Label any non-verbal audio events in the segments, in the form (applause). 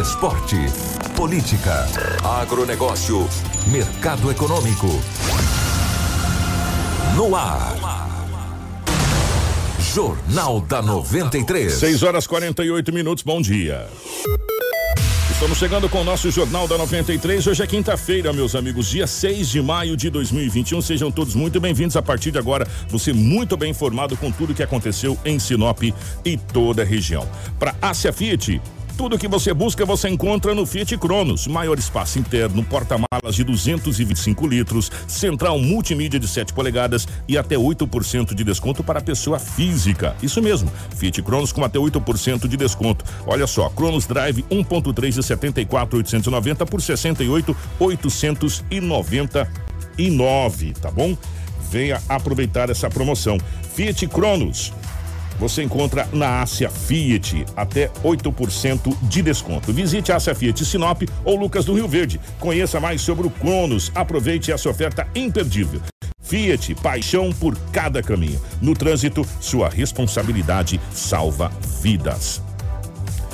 Esporte. Política. Agronegócio. Mercado econômico. No ar. Jornal da 93. 6 horas 48 minutos, bom dia. Estamos chegando com o nosso Jornal da 93. Hoje é quinta-feira, meus amigos, dia 6 de maio de 2021. Sejam todos muito bem-vindos. A partir de agora, você muito bem informado com tudo que aconteceu em Sinop e toda a região. Para Ásia Fiat. Tudo que você busca você encontra no Fiat Cronos. Maior espaço interno, porta-malas de 225 litros, central multimídia de 7 polegadas e até 8% de desconto para a pessoa física. Isso mesmo, Fiat Cronos com até 8% de desconto. Olha só, Cronos Drive 1.3 de 74,890 por 68,899, tá bom? Venha aproveitar essa promoção. Fiat Cronos você encontra na Ásia Fiat até 8% de desconto. Visite a Ásia Fiat Sinop ou Lucas do Rio Verde. Conheça mais sobre o Cronos. Aproveite essa oferta imperdível. Fiat, paixão por cada caminho. No trânsito, sua responsabilidade salva vidas.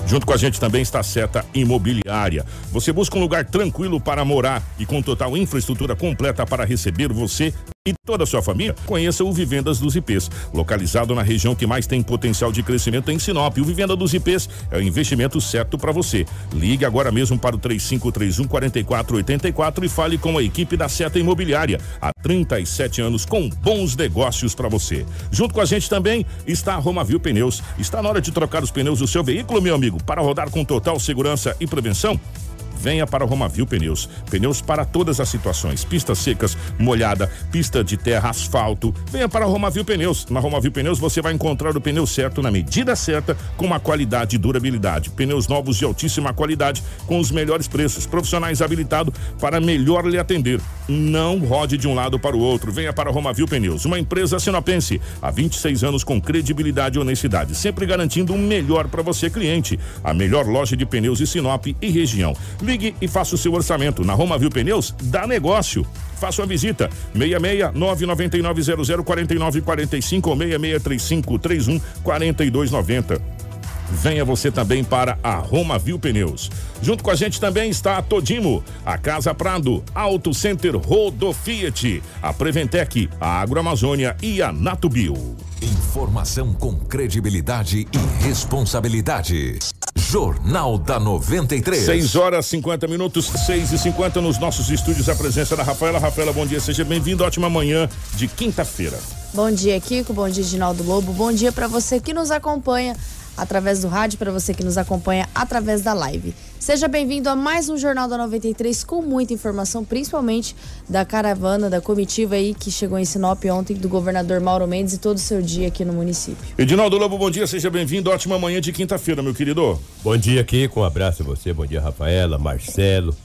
Junto com a gente também está a Seta Imobiliária. Você busca um lugar tranquilo para morar e com total infraestrutura completa para receber você e toda a sua família, conheça o Vivendas dos IPs, localizado na região que mais tem potencial de crescimento em Sinop. O Vivenda dos IPs é o investimento certo para você. Ligue agora mesmo para o 3531 4484 e fale com a equipe da Seta Imobiliária. Há 37 anos com bons negócios para você. Junto com a gente também está a Romavil Pneus. Está na hora de trocar os pneus do seu veículo, meu amigo, para rodar com total segurança e prevenção? Venha para Romavil Pneus. Pneus para todas as situações: pistas secas, molhada, pista de terra, asfalto. Venha para Romavil Pneus. Na Romavil Pneus você vai encontrar o pneu certo na medida certa, com uma qualidade e durabilidade. Pneus novos de altíssima qualidade, com os melhores preços. Profissionais habilitados para melhor lhe atender. Não rode de um lado para o outro. Venha para Romavil Pneus, uma empresa sinopense há 26 anos com credibilidade e honestidade, sempre garantindo o melhor para você, cliente. A melhor loja de pneus de Sinop e região. E faça o seu orçamento. Na Roma Viu Pneus, dá negócio. Faça uma visita. 66 999 00 49 45 ou 6635 31 42 90. Venha você também para a Roma Viu Pneus. Junto com a gente também está a Todimo, a Casa Prado, Auto Center Rodo Fiat, a Preventec, a Agroamazônia e a Natubio. Informação com credibilidade e responsabilidade. Jornal da 93. 6 horas 50 minutos, 6 e 50 nos nossos estúdios. A presença da Rafaela. Rafaela, bom dia, seja bem-vindo. Ótima manhã de quinta-feira. Bom dia, Kiko. Bom dia, Ginaldo Lobo. Bom dia para você que nos acompanha através do rádio, para você que nos acompanha através da live. Seja bem-vindo a mais um Jornal da 93 com muita informação, principalmente da caravana, da comitiva aí que chegou em Sinop ontem, do governador Mauro Mendes e todo o seu dia aqui no município. Edinaldo Lobo, bom dia, seja bem-vindo. Ótima manhã de quinta-feira, meu querido. Bom dia, Kiko. Um abraço a você. Bom dia, Rafaela, Marcelo,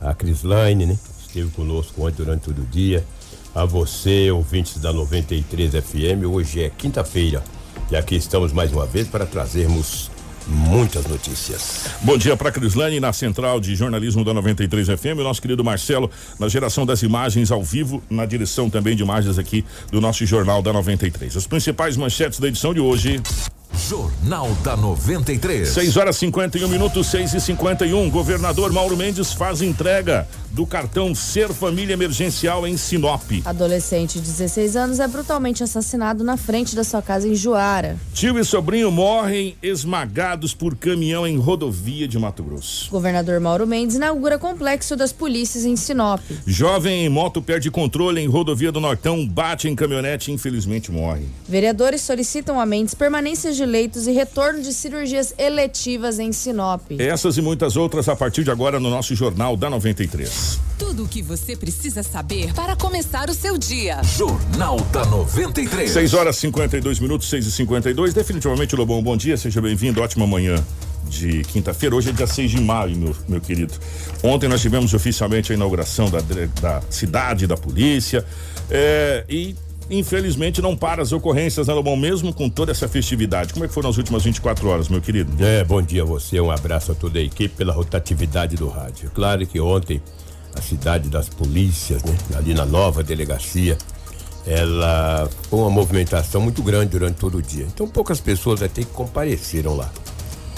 a Crislaine, né? Esteve conosco ontem durante todo o dia. A você, ouvintes da 93 FM. Hoje é quinta-feira. E aqui estamos mais uma vez para trazermos muitas notícias. Bom dia para Crislane na central de jornalismo da 93 FM, o nosso querido Marcelo na geração das imagens ao vivo, na direção também de imagens aqui do nosso jornal da 93. As principais manchetes da edição de hoje. Jornal da 93. 6 horas 51 minutos, 6 e 51 Governador Mauro Mendes faz entrega do cartão Ser Família Emergencial em Sinop. Adolescente de 16 anos é brutalmente assassinado na frente da sua casa em Juara. Tio e sobrinho morrem esmagados por caminhão em rodovia de Mato Grosso. Governador Mauro Mendes inaugura complexo das polícias em Sinop. Jovem em moto perde controle em rodovia do Nortão, bate em caminhonete e infelizmente morre. Vereadores solicitam a Mendes permanência de leitos e retorno de cirurgias eletivas em Sinop. Essas e muitas outras a partir de agora no nosso Jornal da 93. Tudo o que você precisa saber para começar o seu dia. Jornal da 93. 6 horas 52 minutos, 6 e 52 Definitivamente, Lobão, bom dia, seja bem-vindo, ótima manhã de quinta-feira. Hoje é dia 6 de maio, meu, meu querido. Ontem nós tivemos oficialmente a inauguração da, da cidade, da polícia. É, e infelizmente não para as ocorrências, né, Lobão? Mesmo com toda essa festividade. Como é que foram as últimas 24 horas, meu querido? É, bom dia a você, um abraço a toda a equipe pela rotatividade do rádio. Claro que ontem a cidade das polícias, né, ali na nova delegacia, ela foi uma movimentação muito grande durante todo o dia. Então poucas pessoas até que compareceram lá.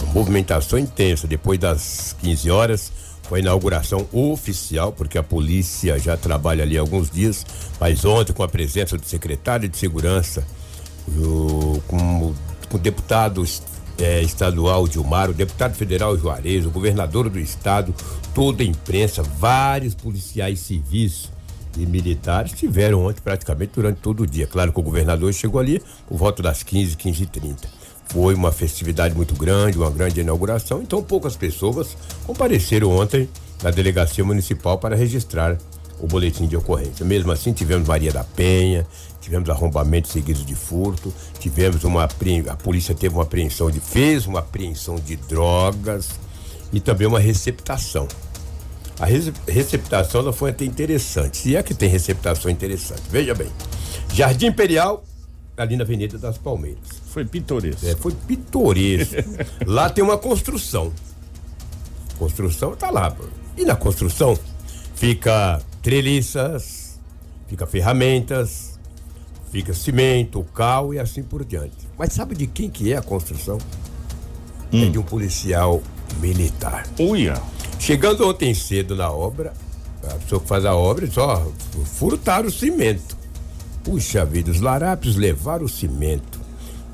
Uma movimentação intensa. Depois das 15 horas, foi inauguração oficial, porque a polícia já trabalha ali alguns dias, mas ontem com a presença do secretário de segurança, o, com, com o deputado é, estadual Dilmar, o deputado federal Juarez, o governador do estado, toda a imprensa, vários policiais civis e militares tiveram ontem praticamente durante todo o dia. Claro que o governador chegou ali por volta das 15, 15 e 30. Foi uma festividade muito grande, uma grande inauguração, então poucas pessoas compareceram ontem na delegacia municipal para registrar o boletim de ocorrência. Mesmo assim, tivemos Maria da Penha, tivemos arrombamentos seguidos de furto, tivemos uma a polícia teve uma apreensão de fez uma apreensão de drogas e também uma receptação. A receptação ela foi até interessante. Se é que tem receptação interessante. Veja bem. Jardim Imperial, ali na Avenida das Palmeiras. Foi pitoresco. É, foi pitoresco. (laughs) lá tem uma construção. Construção tá lá. E na construção fica treliças, fica ferramentas, fica cimento, cal e assim por diante. Mas sabe de quem que é a construção? É hum. É de um policial militar. Uia. Chegando ontem cedo na obra, a pessoa que faz a obra só furtaram o cimento. Puxa vida, os larápios levaram o cimento.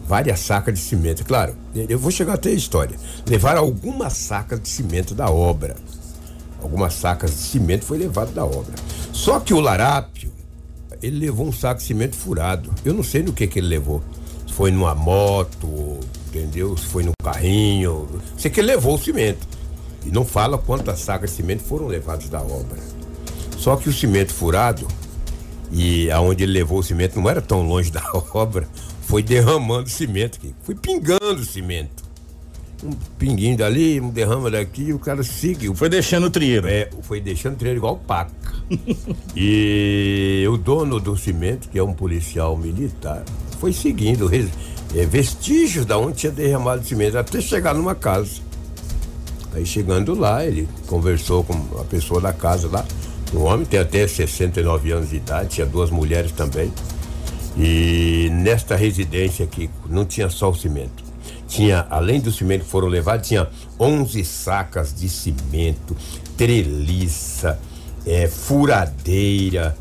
Várias sacas de cimento. Claro, eu vou chegar até a história. Levaram algumas sacas de cimento da obra. Algumas sacas de cimento foi levado da obra. Só que o larápio, ele levou um saco de cimento furado. Eu não sei no que que ele levou. Se foi numa moto, entendeu? Se foi num carrinho. Sei que ele levou o cimento. E não fala quantas sacas de cimento foram levadas da obra. Só que o cimento furado, e aonde ele levou o cimento não era tão longe (laughs) da obra, foi derramando cimento, foi pingando cimento. Um pinguinho dali, um derrama daqui, o cara seguiu. Foi deixando o trieiro. É, foi deixando o trieiro igual paca. (laughs) e o dono do cimento, que é um policial militar, foi seguindo é, vestígios da onde tinha derramado cimento até chegar numa casa. Aí chegando lá, ele conversou com a pessoa da casa lá. O homem tem até 69 anos de idade, tinha duas mulheres também. E nesta residência aqui não tinha só o cimento. Tinha, além do cimento que foram levados, tinha 11 sacas de cimento, treliça, é, furadeira,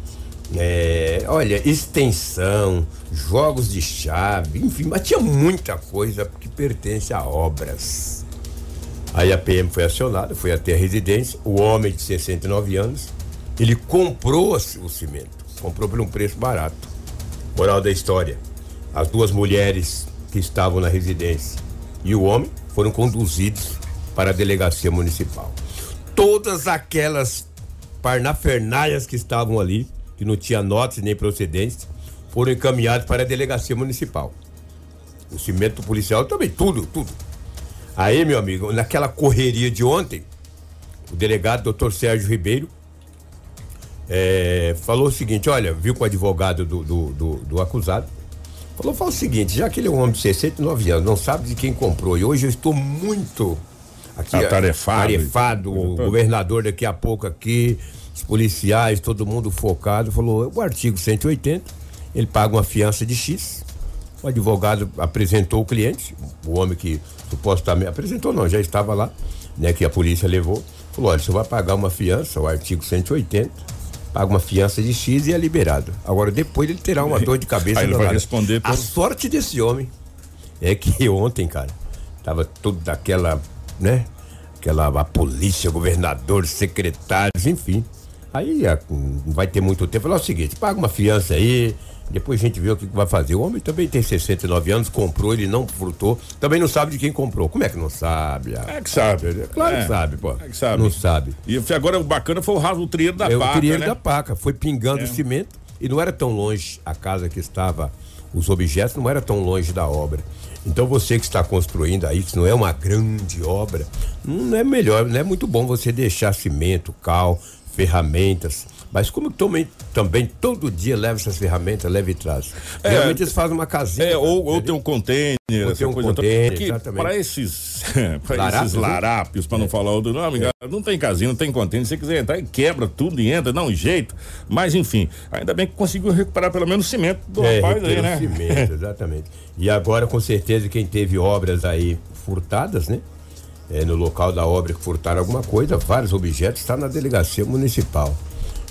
é, olha, extensão, jogos de chave, enfim, mas tinha muita coisa que pertence a obras. Aí a PM foi acionada, foi até a residência. O homem de 69 anos, ele comprou o cimento, comprou por um preço barato. Moral da história: as duas mulheres que estavam na residência e o homem foram conduzidos para a delegacia municipal. Todas aquelas parnafernaias que estavam ali, que não tinha notas nem procedência, foram encaminhados para a delegacia municipal. O cimento policial também, tudo, tudo. Aí, meu amigo, naquela correria de ontem, o delegado doutor Sérgio Ribeiro é, falou o seguinte: olha, viu com o advogado do, do, do, do acusado. Falou, fala o seguinte, já que ele é um homem de 69 anos, não sabe de quem comprou, e hoje eu estou muito aqui atarefado, atarefado o governador daqui a pouco aqui, os policiais, todo mundo focado, falou, o artigo 180, ele paga uma fiança de X. O advogado apresentou o cliente, o homem que supostamente apresentou não, já estava lá, né, que a polícia levou. Falou, olha, você vai pagar uma fiança, o artigo 180, paga uma fiança de X e é liberado. Agora depois ele terá uma dor de cabeça. Aí ele vai responder. Por... A sorte desse homem é que (laughs) ontem, cara, tava tudo daquela, né? Aquela a polícia, governador, secretários, enfim. Aí a, não vai ter muito tempo. Falou o seguinte, paga uma fiança aí, depois a gente vê o que vai fazer. O homem também tem 69 anos, comprou, ele não frutou. Também não sabe de quem comprou. Como é que não sabe? É que sabe. Claro é, que sabe, pô. É que sabe. Não sabe. E agora o bacana foi o raso do trieiro da é, paca. O trieiro né? da paca. Foi pingando é. cimento e não era tão longe a casa que estava, os objetos não era tão longe da obra. Então você que está construindo aí, que não é uma grande obra, não é melhor, não é muito bom você deixar cimento, cal, ferramentas. Mas como também, também todo dia leva essas ferramentas, leva e traz. É, Geralmente eles fazem uma casinha. É, ou, ou tem um container, Ou tem um container, exatamente. para esses, (laughs) pra Larápios, esses né? larápios, para não falar outro nome, cara, não tem casinha, não tem container. Se você quiser entrar, quebra tudo e entra, dá um jeito. Mas enfim, ainda bem que conseguiu recuperar pelo menos o cimento do É, rapaz aí, né? cimento, (laughs) exatamente. E agora, com certeza, quem teve obras aí furtadas, né? É, no local da obra que furtaram alguma coisa, vários objetos, está na delegacia municipal.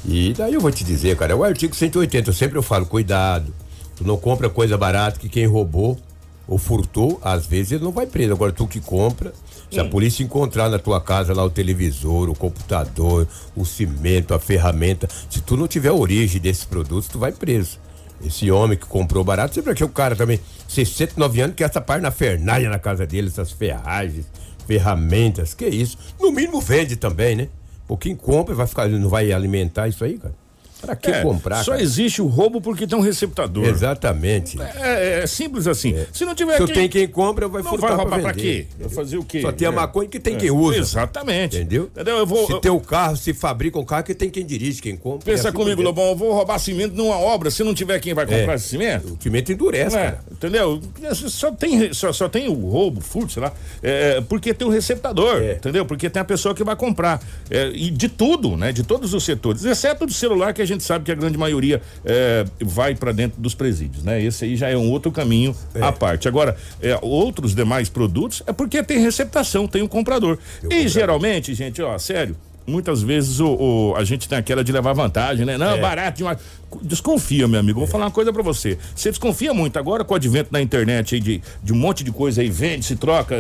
E daí eu vou te dizer, cara, é o artigo 180, eu sempre eu falo, cuidado. Tu não compra coisa barata que quem roubou ou furtou, às vezes ele não vai preso. Agora tu que compra, se a polícia encontrar na tua casa lá o televisor, o computador, o cimento, a ferramenta, se tu não tiver a origem desses produtos, tu vai preso. Esse homem que comprou barato, sempre que o cara também, 69 anos, que essa parte na Fernalha na casa dele, essas ferragens, ferramentas, que isso. No mínimo vende também, né? Quem compra vai ficar, não vai alimentar isso aí, cara. Pra que É, comprar? Só cara? existe o roubo porque tem um receptador. Exatamente. É, é simples assim. Se não tiver Se quem, tem quem compra, vai furtar vai roubar pra vender, quê? Vai fazer o quê? Só tem a É. maconha que tem É, quem usa. Exatamente. Entendeu? Entendeu? Eu vou. Se eu- tem o carro, se fabrica um carro, que tem quem dirige, quem compra. Pensa assim comigo. Lobão, eu vou roubar cimento numa obra, se não tiver quem vai comprar É. esse cimento? O cimento endurece, é, cara. entendeu? Só tem, só, só tem o roubo, furto, sei lá, é, porque tem o receptador, É. entendeu? Porque tem a pessoa que vai comprar. É, e de tudo, né? De todos os setores, exceto do celular, que a gente sabe que a grande maioria é, vai para dentro dos presídios, né? Esse aí já é um outro caminho à parte. Agora, é, outros demais produtos é porque tem receptação, tem um comprador. e geralmente, gente, ó, sério. Muitas vezes o, o- a gente tem aquela de levar vantagem, né? Não, É. barato demais. Desconfia, meu amigo. Vou falar uma coisa pra você. Você desconfia muito agora com o advento da internet aí de, de um monte de coisa aí, vende, se troca,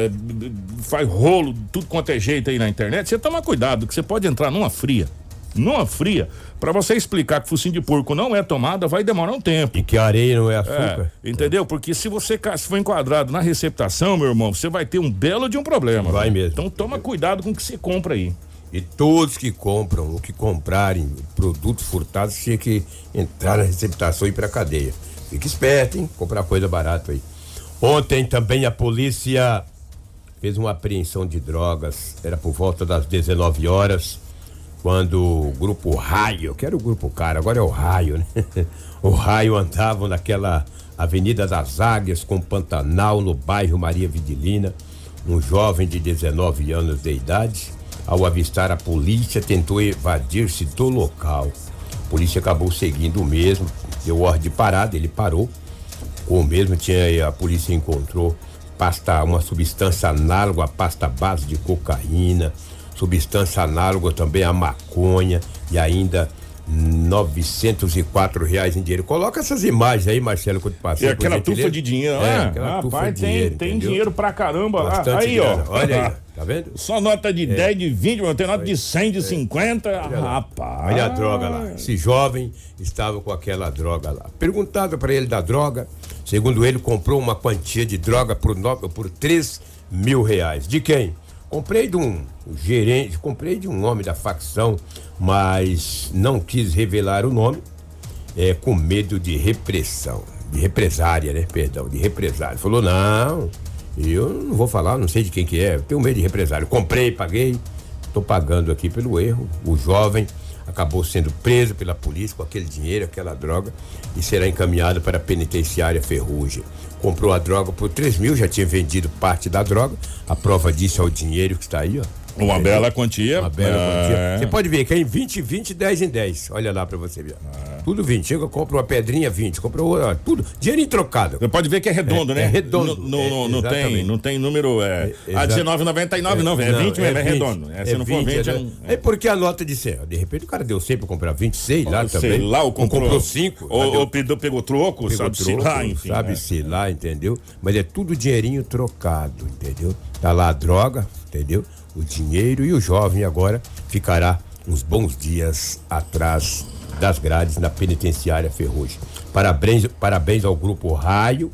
faz rolo, tudo quanto é jeito aí na internet. Você toma cuidado, que você pode entrar numa fria. Numa fria, pra você explicar que focinho de porco não é tomada, vai demorar um tempo. E que areia não é É, açúcar. entendeu? Porque se você se for enquadrado na receptação, meu irmão, você vai ter um belo de um problema. Vai viu? mesmo. Então toma cuidado com o que você compra aí. E todos que compram ou que comprarem produtos furtados tinha que entrar na receptação e ir pra cadeia. Fique esperto, hein? Comprar coisa barata aí. Ontem também a polícia fez uma apreensão de drogas. Era por volta das 19 horas, quando o grupo Raio, que era o grupo cara, agora é o Raio, né? (laughs) O Raio andava naquela Avenida das Águias com Pantanal, no bairro Maria Vidilina. Um jovem de 19 anos de idade, ao avistar a polícia, tentou evadir-se do local. A polícia acabou seguindo o mesmo, deu ordem de parada, ele parou. O mesmo tinha a polícia encontrou pasta, uma substância análoga à pasta base de cocaína, substância análoga também à maconha e ainda 904 reais em dinheiro. Coloca essas imagens aí, Marcelo, quando passei. E aquela tufa de dinheiro, é, né? aquela tufa Rapaz, de tem, dinheiro, tem entendeu? dinheiro pra caramba lá. Bastante Aí, ó. grana. Olha aí, (laughs) tá vendo? Só nota de 10, de 20, mas tem nota de 100, de 50. Rapaz. Olha a droga lá. Esse jovem estava com aquela droga lá. Perguntado para ele da droga, segundo ele, comprou uma quantia de droga por, no, por 3 mil reais. De quem? Comprei de um gerente, comprei de um homem da facção, mas não quis revelar o nome, é, com medo de repressão. De represária, né? Perdão, de represária. Falou, não, eu não vou falar, não sei de quem que é, tenho medo de represária. Comprei, paguei, Estou pagando aqui pelo erro. O jovem acabou sendo preso pela polícia com aquele dinheiro, aquela droga, e será encaminhado para a penitenciária Ferrugem. Comprou a droga por 3 mil, já tinha vendido parte da droga. A prova disso é o dinheiro que está aí, ó. Uma bela quantia. Uma bela É. quantia. Você pode ver que é em 20, 20, 10 em 10. Olha lá pra você ver. Tudo 20. Chega, compra uma pedrinha, 20. Compra outra, tudo. Dinheiro trocado. Você pode ver que é redondo, É- né? é redondo. No- no- É, não, tem, não tem número. É, É, a exa- 19,99 não, é 20 mesmo, é, 20. redondo. É, se não for 20, é, é, não- é porque a nota de 100. De repente o cara deu 100 pra comprar 20, sei lá sei também. lá, ou comprou, comprou 5. Ou, ou pegou, pegou troco, Pegou sabe? se troco, lá, enfim. sabe é. se lá, entendeu? Mas é tudo dinheirinho trocado, entendeu? Tá lá a droga, entendeu? O dinheiro e o jovem agora ficará uns bons dias atrás das grades na penitenciária Ferrugem. Parabéns, parabéns ao grupo Raio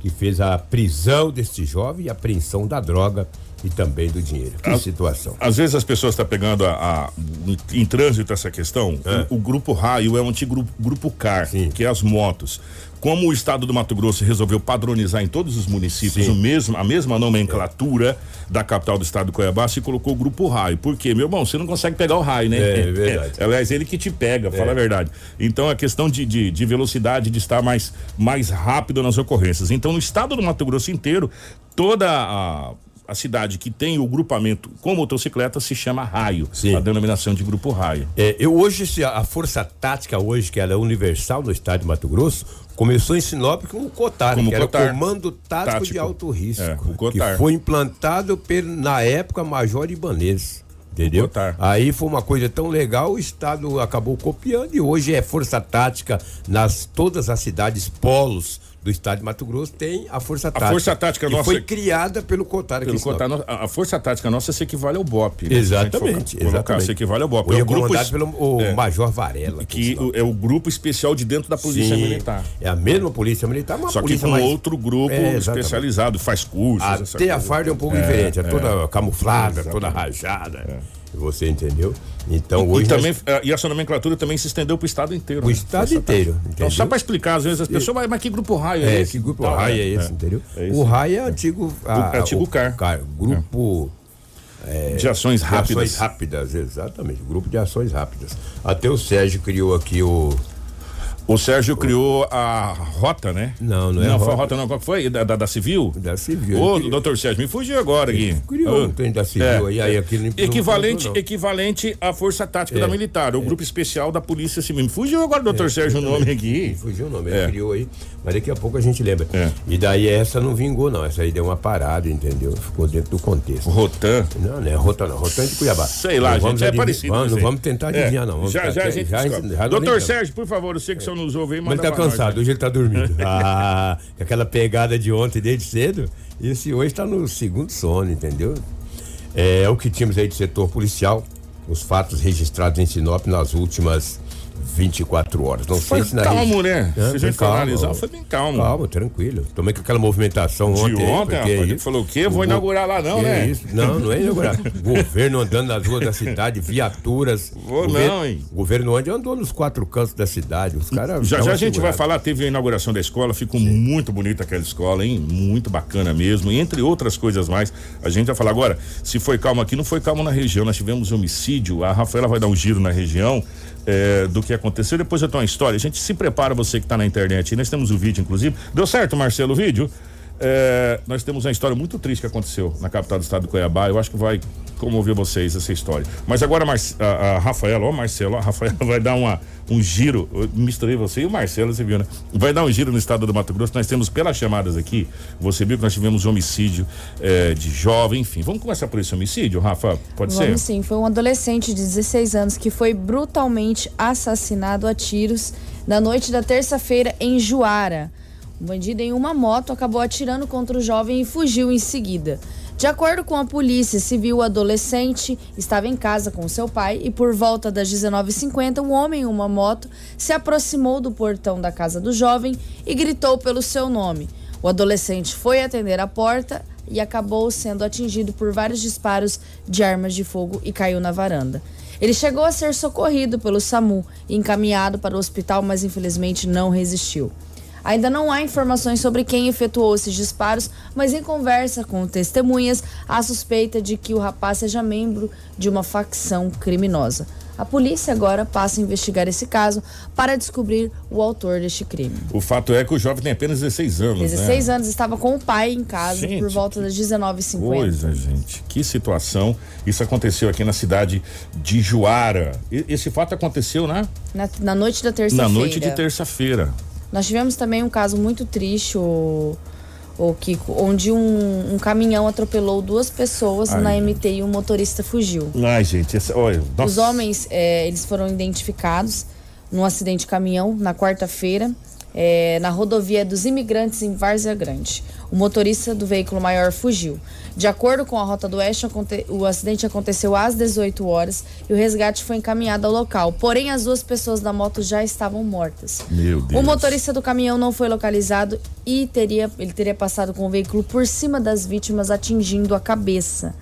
que fez a prisão deste jovem e a apreensão da droga e também do dinheiro. Que Ah, situação. Às vezes as pessoas estão pegando a, a- em, em trânsito essa questão. É. O, o grupo raio é um antigo grupo, grupo CAR, Sim. que é as motos. Como o estado do Mato Grosso resolveu padronizar em todos os municípios mesmo, a mesma nomenclatura da capital do estado do Cuiabá, se colocou o grupo raio. Por quê? Meu irmão, você não consegue pegar o raio, né? É, é verdade. É, (laughs) aliás, ele que te pega, fala a verdade. Então, a questão de, de, de velocidade, de estar mais, mais rápido nas ocorrências. Então, no estado do Mato Grosso inteiro, toda a, a cidade que tem o grupamento com motocicleta se chama raio. Sim. A denominação de grupo raio. É, eu hoje, a força tática hoje, que ela é universal no estado de Mato Grosso, começou em Sinop com o COTAR, Como que era COTAR. o Comando Tático, Tático. de Alto Risco, É, o que foi implantado pelo, na época, Major Ibanez. Entendeu? Aí foi uma coisa tão legal, o Estado acabou copiando e hoje é força tática nas todas as cidades polos do estado de Mato Grosso tem a força tática. Força Tática que nossa- foi criada pelo COTAR aqui Pelo. COTAR, a a força tática nossa se equivale ao BOP. né? A Exatamente, colocar, exatamente. Se equivale ao BOP. É é o grupo es- pelo o é, Major Varela. que é o grupo especial de dentro da Polícia Sim, Militar. É a mesma polícia militar, mas Só que com mais... outro grupo É, especializado, faz cursos. Até a farda é um pouco É, diferente, é, é. toda camuflada, Exatamente. toda rajada. Você entendeu? Então E hoje também, eh, e essa nomenclatura também se estendeu para o estado inteiro. o né? estado Essa inteiro. Então, só para explicar, às vezes as pessoas, mas, mas que grupo raio é, É, esse? que grupo Tal, raio é é, esse, é. entendeu? É o raio é antigo. é antigo o CAR. Grupo de ações de rápidas. ações rápidas, exatamente. Grupo de ações rápidas. Até o Sérgio criou aqui o. O Sérgio criou a rota, né? Não, não é Não, foi a rota. rota, não. Qual foi? Da, da, da Civil? Da Civil. Ô, criou- doutor Sérgio, me fugiu agora aqui. criou Ah, um trem da Civil aí, aí aqui não- não equivalente, não. equivalente à Força Tática É, da Militar, o grupo especial da Polícia Civil. Me fugiu agora, doutor Sérgio, o nome aqui. Fugiu o nome, É. ele criou aí, mas daqui a pouco a gente lembra. É. E daí essa não vingou, não. Essa aí deu uma parada, entendeu? Ficou dentro do contexto. Rotan. Não, não é Rota, não. Rota é de Cuiabá. Sei lá, Não gente, é parecido. Vamos, não vamos tentar É, adivinhar, não. Vamos já, já a gente já- já Doutor. Sérgio, por favor, eu sei que o senhor nos ouve Mas ele tá nós, cansado, né? hoje ele tá dormindo. (laughs) ah, aquela pegada de ontem desde cedo. Esse hoje tá no segundo sono, entendeu? É o que tínhamos aí de setor policial. Os fatos registrados em Sinop nas últimas 24 horas. Não Foi sei se na calmo, regi- né? É, Se a gente calmo. analisar, foi bem calmo. Calma, tranquilo. Também com aquela movimentação De ontem. aí, ontem, porque ele falou o quê? Vou inaugurar lá não, né? Isso? Não, não é inaugurar. (laughs) governo andando nas ruas da cidade, viaturas. Vou governo, não, hein? Governo onde andou nos quatro cantos da cidade. Os caras. Já já a gente vai falar, teve a inauguração da escola, ficou muito bonita aquela escola, hein? Muito bacana mesmo, entre outras coisas mais. A gente vai falar agora, se foi calmo aqui, não foi calmo na região, nós tivemos homicídio, a Rafaela vai dar um giro na região eh, do que aconteceu, depois eu tenho uma história, a gente se prepara, você que está na internet, nós temos o vídeo, inclusive. Deu certo, Marcelo, o vídeo? Eh, nós temos uma história muito triste que aconteceu na capital do estado do Cuiabá, eu acho que vai comover vocês essa história. Mas agora Mar a, a Rafaela, ó Marcelo, a Rafaela (laughs) vai dar uma, um giro, eu misturei você e o Marcelo, você viu, né? Vai dar um giro no estado do Mato Grosso, nós temos pelas chamadas aqui, você viu que nós tivemos homicídio eh, de jovem, enfim. Vamos começar por esse homicídio, Rafa? Pode Vamos ser? sim, foi um adolescente de 16 anos que foi brutalmente assassinado a tiros na noite da terça-feira em Juara. Um bandido em uma moto acabou atirando contra o jovem e fugiu em seguida. De acordo com a polícia civil, o adolescente estava em casa com seu pai e por volta das 19h50, um homem em uma moto se aproximou do portão da casa do jovem e gritou pelo seu nome. O adolescente foi atender a porta e acabou sendo atingido por vários disparos de armas de fogo e caiu na varanda. Ele chegou a ser socorrido pelo SAMU e encaminhado para o hospital, mas infelizmente não resistiu. Ainda não há informações sobre quem efetuou esses disparos, mas em conversa com testemunhas, há suspeita de que o rapaz seja membro de uma facção criminosa. A polícia agora passa a investigar esse caso para descobrir o autor deste crime. O fato é que o jovem tem apenas 16 anos, 16 né? anos estava com o pai em casa Gente, por volta das 19h50. Coisa, gente. Que situação. Isso aconteceu aqui na cidade de Juara. Esse fato aconteceu na, Na, na noite da terça-feira. na noite de terça-feira. Nós tivemos também um caso muito triste, o, o Kiko, onde um, um caminhão atropelou duas pessoas Ai. na MT e o motorista fugiu. Ai, gente, essa, olha, Os homens, é, eles foram identificados num acidente de caminhão na quarta-feira. É, na rodovia dos imigrantes em Várzea Grande. O motorista do veículo maior fugiu. De acordo com a Rota do Oeste, o acidente aconteceu às 18 horas e o resgate foi encaminhado ao local. Porém, as duas pessoas da moto já estavam mortas. Meu Deus. O motorista do caminhão não foi localizado e teria, ele teria passado com o veículo por cima das vítimas, atingindo a cabeça.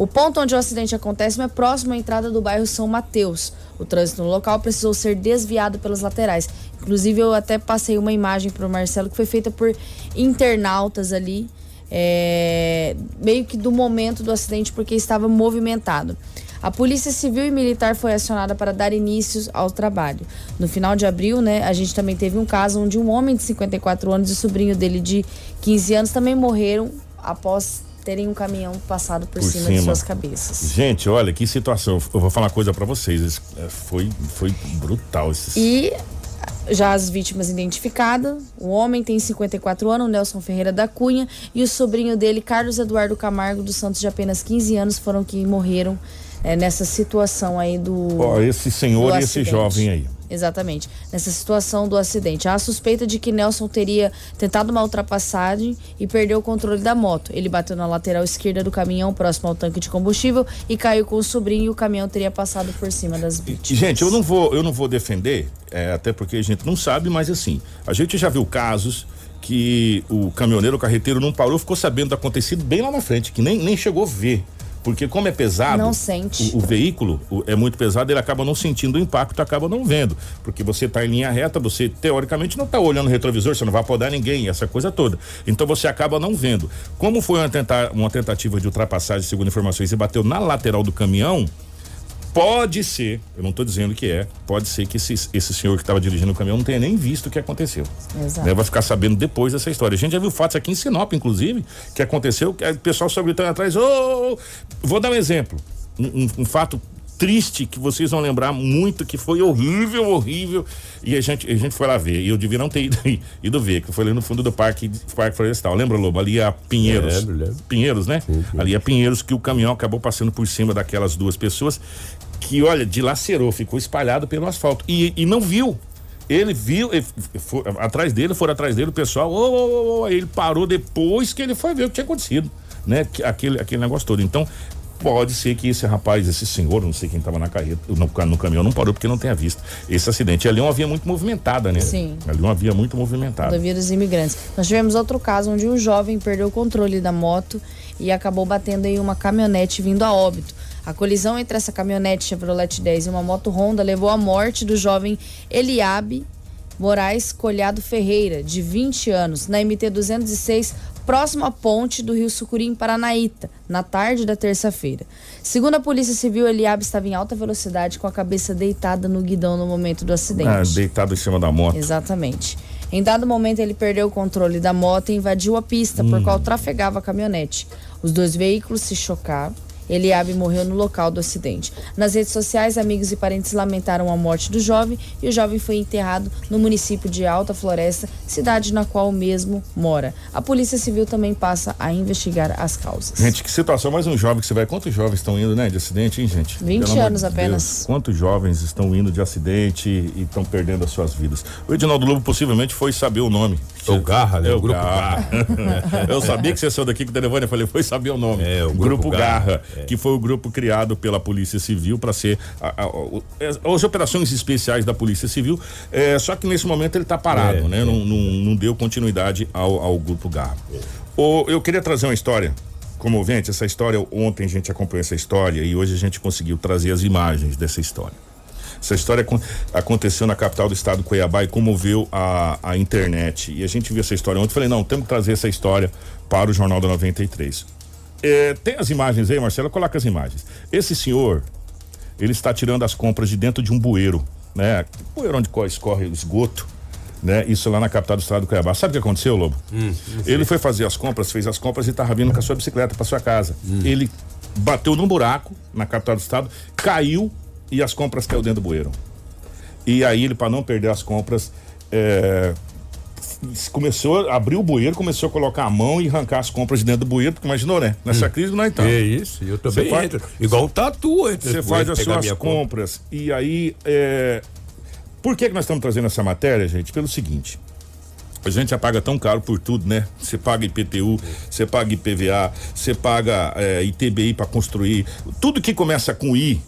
O ponto onde o acidente acontece é próximo à entrada do bairro São Mateus. O trânsito no local precisou ser desviado pelas laterais. Inclusive, eu até passei uma imagem para o Marcelo que foi feita por internautas ali, é, meio que do momento do acidente, porque estava movimentado. A Polícia Civil e Militar foi acionada para dar início ao trabalho. No final de abril, né, a gente também teve um caso onde um homem de 54 anos e o sobrinho dele de 15 anos também morreram após terem um caminhão passado por, Por cima, de cima. suas cabeças. Gente, olha que situação. Eu vou falar uma coisa pra vocês. Esse, é, Foi, foi brutal esses. E já as vítimas identificadas, o homem tem 54 anos, Nelson Ferreira da Cunha, e o sobrinho dele, Carlos Eduardo Camargo dos Santos, de apenas 15 anos, foram que morreram eh, nessa situação aí do. Ó, esse senhor do e esse acidente. jovem aí. Exatamente. Nessa situação do acidente. Há a suspeita de que Nelson teria tentado uma ultrapassagem e perdeu o controle da moto. Ele bateu na lateral esquerda do caminhão, próximo ao tanque de combustível, e caiu com o sobrinho e o caminhão teria passado por cima das vítimas. Gente, eu não vou, eu não vou defender, é, até porque a gente não sabe, mas assim, a gente já viu casos que o caminhoneiro, o carreteiro não parou, ficou sabendo do acontecido bem lá na frente, que nem, nem chegou a ver. Porque como é pesado, Não sente. O, o veículo o- é muito pesado, ele acaba não sentindo o impacto, acaba não vendo. Porque você está em linha reta, você teoricamente não está olhando o retrovisor, você não vai podar ninguém, essa coisa toda. Então você acaba não vendo. Como foi uma, tenta- uma tentativa de ultrapassagem, segundo informações, e bateu na lateral do caminhão, Pode ser, eu não estou dizendo que é, pode ser que esse, esse senhor que estava dirigindo o caminhão não tenha nem visto o que aconteceu. Exato. Né? Vai ficar sabendo depois dessa história. A gente já viu fatos aqui em Sinop, inclusive, que aconteceu, que o pessoal só gritando atrás. Ô, ô, ô. vou dar um exemplo. Um, um- um fato triste que vocês vão lembrar muito, que foi horrível, horrível. E a gente, a gente foi lá ver. E eu devia não ter (laughs) ido, ido ver, que foi ali no fundo do parque, parque florestal. Lembra, Lobo? Ali a Pinheiros. Lembro, lembro. Pinheiros, né? Ali é Pinheiros que o caminhão acabou passando por cima daquelas duas pessoas que, olha, dilacerou, ficou espalhado pelo asfalto e, e não viu. Ele viu, ele foi, atrás dele, foram atrás dele, o pessoal, ô, ô, ô, ô, aí ele parou depois que ele foi ver o que tinha acontecido, né? Que- Aquele, aquele negócio todo. Então, pode ser que esse rapaz, esse senhor, não sei quem estava na carreta, no, no caminhão, não parou porque não tenha visto esse acidente. E ali é uma via muito movimentada, né? Sim. Ali é uma via muito movimentada. Rodovia dos Imigrantes. Nós tivemos outro caso onde um jovem perdeu o controle da moto e acabou batendo em uma caminhonete vindo a óbito. A colisão entre essa caminhonete Chevrolet 10 e uma moto Honda levou à morte do jovem Eliabe Moraes Colhado Ferreira, de 20 anos, na MT 206, próximo à ponte do Rio Sucuri, em Paranaíta, na tarde da terça-feira. Segundo a Polícia Civil, Eliabe estava em alta velocidade com a cabeça deitada no guidão no momento do acidente. Ah, deitado em cima da moto. Exatamente. Em dado momento, ele perdeu o controle da moto e invadiu a pista por qual trafegava a caminhonete. Os dois veículos se chocaram. Eliabe morreu no local do acidente. Nas redes sociais, amigos e parentes lamentaram a morte do jovem e o jovem foi enterrado no município de Alta Floresta, cidade na qual o mesmo mora. A Polícia Civil também passa a investigar as causas. Gente, que situação, mais um jovem que você vai. Quantos jovens estão indo, né, de acidente, hein, gente? 20 Pelo anos de apenas. Deus, Quantos jovens estão indo de acidente e estão perdendo as suas vidas? O Edinaldo Lobo possivelmente foi saber o nome. É o Garra, né? É O Grupo (laughs) Eu sabia que você saiu daqui com o telefone, eu falei, foi saber o nome. É, o Grupo, Grupo Garra, Garra, é. que foi o grupo criado pela Polícia Civil para ser a- a- o- as operações especiais da Polícia Civil. é, só que nesse momento ele está parado, É, né? é. Não, não, não deu continuidade ao, ao Grupo Garra. O- eu queria trazer uma história comovente. Essa história, ontem a gente acompanhou essa história e hoje a gente conseguiu trazer as imagens dessa história. Essa história acon- aconteceu na capital do estado, Cuiabá, e comoveu a, a internet. E a gente viu essa história ontem. Falei, não, temos que trazer essa história para o Jornal da 93. É, tem as imagens aí, Marcelo? Coloca as imagens. Esse senhor, ele está tirando as compras de dentro de um bueiro, né? Bueiro onde co- escorre o esgoto, né? Isso lá na capital do estado do Cuiabá. Sabe o que aconteceu, Lobo? ele foi fazer as compras, fez as compras e estava vindo com a sua bicicleta para sua casa. Ele bateu num buraco na capital do estado, caiu e as compras caiu dentro do bueiro. E aí ele, para não perder as compras, é, começou, abriu o bueiro, começou a colocar a mão e arrancar as compras de dentro do bueiro, porque imaginou, né? Nessa crise não é então. É isso, eu também faz- entro. Igual um tatu entre Você faz as suas minha compra. compras e aí. é, Por que, que nós estamos trazendo essa matéria, gente? Pelo seguinte: A gente já paga tão caro por tudo, né? Você paga IPTU, você paga IPVA, você paga é, ITBI para construir. Tudo que começa com I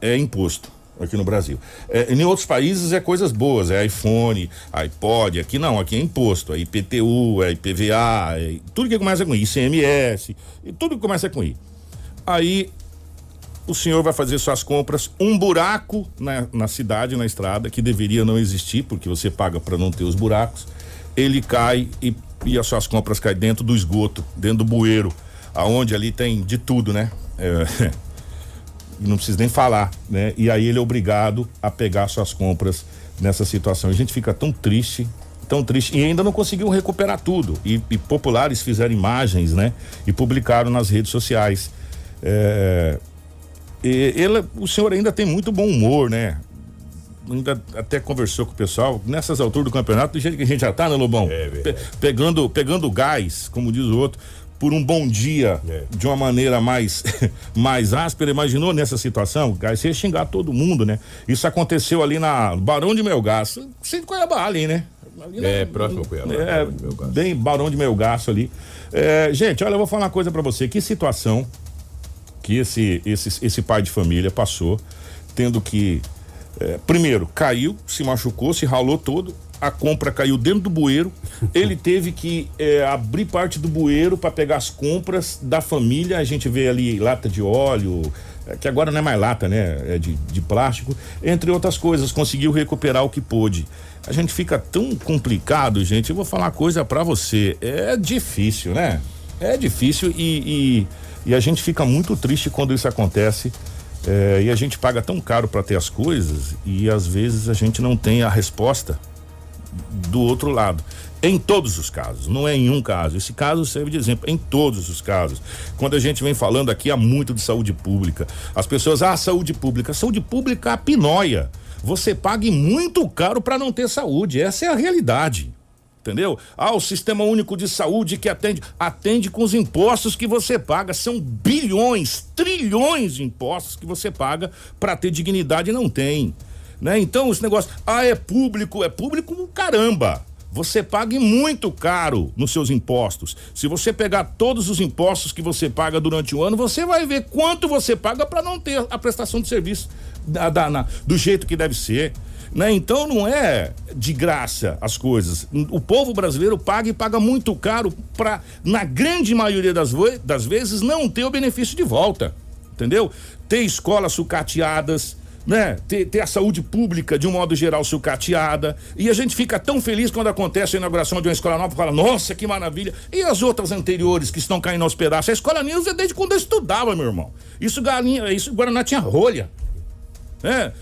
é imposto aqui no Brasil. É, em outros países é coisas boas, é iPhone, iPod, aqui não, aqui é imposto, é IPTU, é IPVA, é, tudo que começa com I, ICMS, e tudo que começa com I. Aí o senhor vai fazer suas compras, um buraco na, na cidade, na estrada, que deveria não existir, porque você paga para não ter os buracos, ele cai e, e as suas compras caem dentro do esgoto, dentro do bueiro, aonde ali tem de tudo, né? É, (laughs) não precisa nem falar, né? E aí ele é obrigado a pegar suas compras nessa situação. A gente fica tão triste, tão triste e ainda não conseguiu recuperar tudo. E, e populares fizeram imagens, né? E publicaram nas redes sociais. É, ele, o senhor ainda tem muito bom humor, né? Ainda até conversou com o pessoal. Nessas alturas do campeonato, do jeito que a gente já tá, né, Lobão? É Pe pegando, pegando gás, como diz o outro, por um bom dia, É. de uma maneira mais, (laughs) mais áspera. Imaginou nessa situação? Gás, você ia xingar todo mundo, né? Isso aconteceu ali na Barão de Melgaço. Centro de Cuiabá ali, né? Ali É, na- próximo Cuiabá, É, Barão de Melgaço. bem Barão de Melgaço ali. É, gente, olha, eu vou falar uma coisa pra você. Que situação que esse, esse, esse pai de família passou, tendo que. é, primeiro, caiu, se machucou, se ralou todo, a compra caiu dentro do bueiro. Ele (laughs) teve que é, abrir parte do bueiro para pegar as compras da família. A gente vê ali lata de óleo, é, que agora não é mais lata, né? É de, de plástico, entre outras coisas. Conseguiu recuperar o que pôde. A gente fica tão complicado, gente. Eu vou falar uma coisa para você. É difícil, né? É difícil e, e, e a gente fica muito triste quando isso acontece. É, e a gente paga tão caro para ter as coisas e às vezes a gente não tem a resposta do outro lado. Em todos os casos, não é em um caso. Esse caso serve de exemplo, em todos os casos. Quando a gente vem falando aqui há muito de saúde pública, as pessoas, ah, saúde pública. Saúde pública é a pinóia. Você pague muito caro para não ter saúde. Essa é a realidade. Entendeu? Ah, o Sistema Único de Saúde que atende, atende com os impostos que você paga. São bilhões, trilhões de impostos que você paga para ter dignidade e não tem. Né? Então, esse negócio, ah, é público, é público, caramba. Você paga muito caro nos seus impostos. Se você pegar todos os impostos que você paga durante o ano, você vai ver quanto você paga para não ter a prestação de serviço da- da- na- do jeito que deve ser. Né? Então não é de graça as coisas. O povo brasileiro paga e paga muito caro para, na grande maioria das, das vezes, não ter o benefício de volta. Entendeu? Ter escolas sucateadas, né? Ter, ter a saúde pública de um modo geral sucateada. E a gente fica tão feliz quando acontece a inauguração de uma escola nova, fala, nossa, que maravilha. E as outras anteriores que estão caindo aos pedaços? A escola Nilza é desde quando eu estudava, meu irmão. Isso galinha, isso Guaraná tinha rolha. né?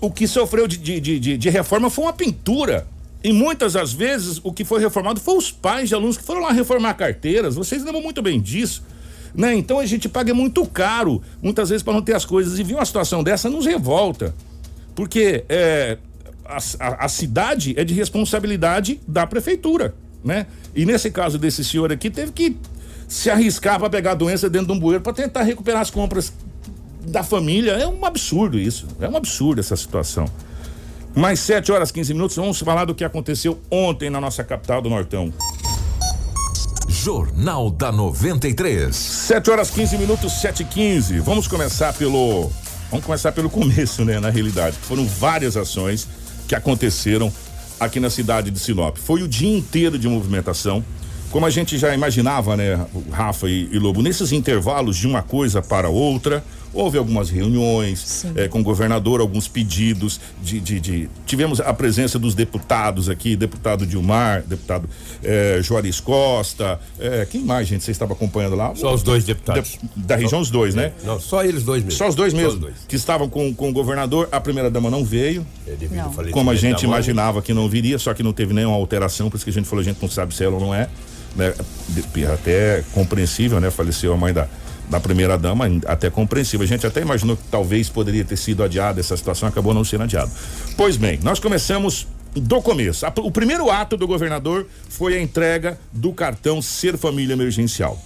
o que sofreu de, de, de- de- de reforma foi uma pintura. E muitas das vezes o que foi reformado foi os pais de alunos que foram lá reformar carteiras. Vocês lembram muito bem disso. Né? Então a gente paga muito caro, muitas vezes, para não ter as coisas. E vir uma situação dessa nos revolta. Porque é, a, a- a cidade é de responsabilidade da prefeitura. Né? E nesse caso desse senhor aqui, teve que se arriscar para pegar a doença dentro de um bueiro para tentar recuperar as compras da família. É um absurdo isso. É um absurdo essa situação. Mais 7 horas 15 minutos, vamos falar do que aconteceu ontem na nossa capital do Nortão. Jornal da 93. 7 horas 15 minutos, 7 e 15. Vamos começar pelo. Vamos começar pelo começo, né? Na realidade. Foram várias ações que aconteceram aqui na cidade de Sinop. Foi o dia inteiro de movimentação. Como a gente já imaginava, né, Rafa e, e Lobo, nesses intervalos de uma coisa para outra, houve algumas reuniões eh, com o governador, alguns pedidos de, de- de- Tivemos a presença dos deputados aqui, deputado Dilmar, deputado eh, Juarez Costa. eh, quem mais, gente? Você estava acompanhando lá? Só os dois deputados. Da, da região, os dois, né? Não, só eles dois mesmo. Só os dois mesmo. Só os dois. Que estavam com, com o governador. A primeira dama não veio, É Não. como a gente imaginava que não viria, só que não teve nenhuma alteração, por isso que a gente falou, a gente não sabe se ela ou não é. Né? De- Até compreensível, né? Faleceu a mãe da, da primeira dama, até compreensível. A gente até imaginou que talvez poderia ter sido adiada essa situação, acabou não sendo adiado. Pois bem, nós começamos do começo. O primeiro ato do governador foi a entrega do cartão Ser Família Emergencial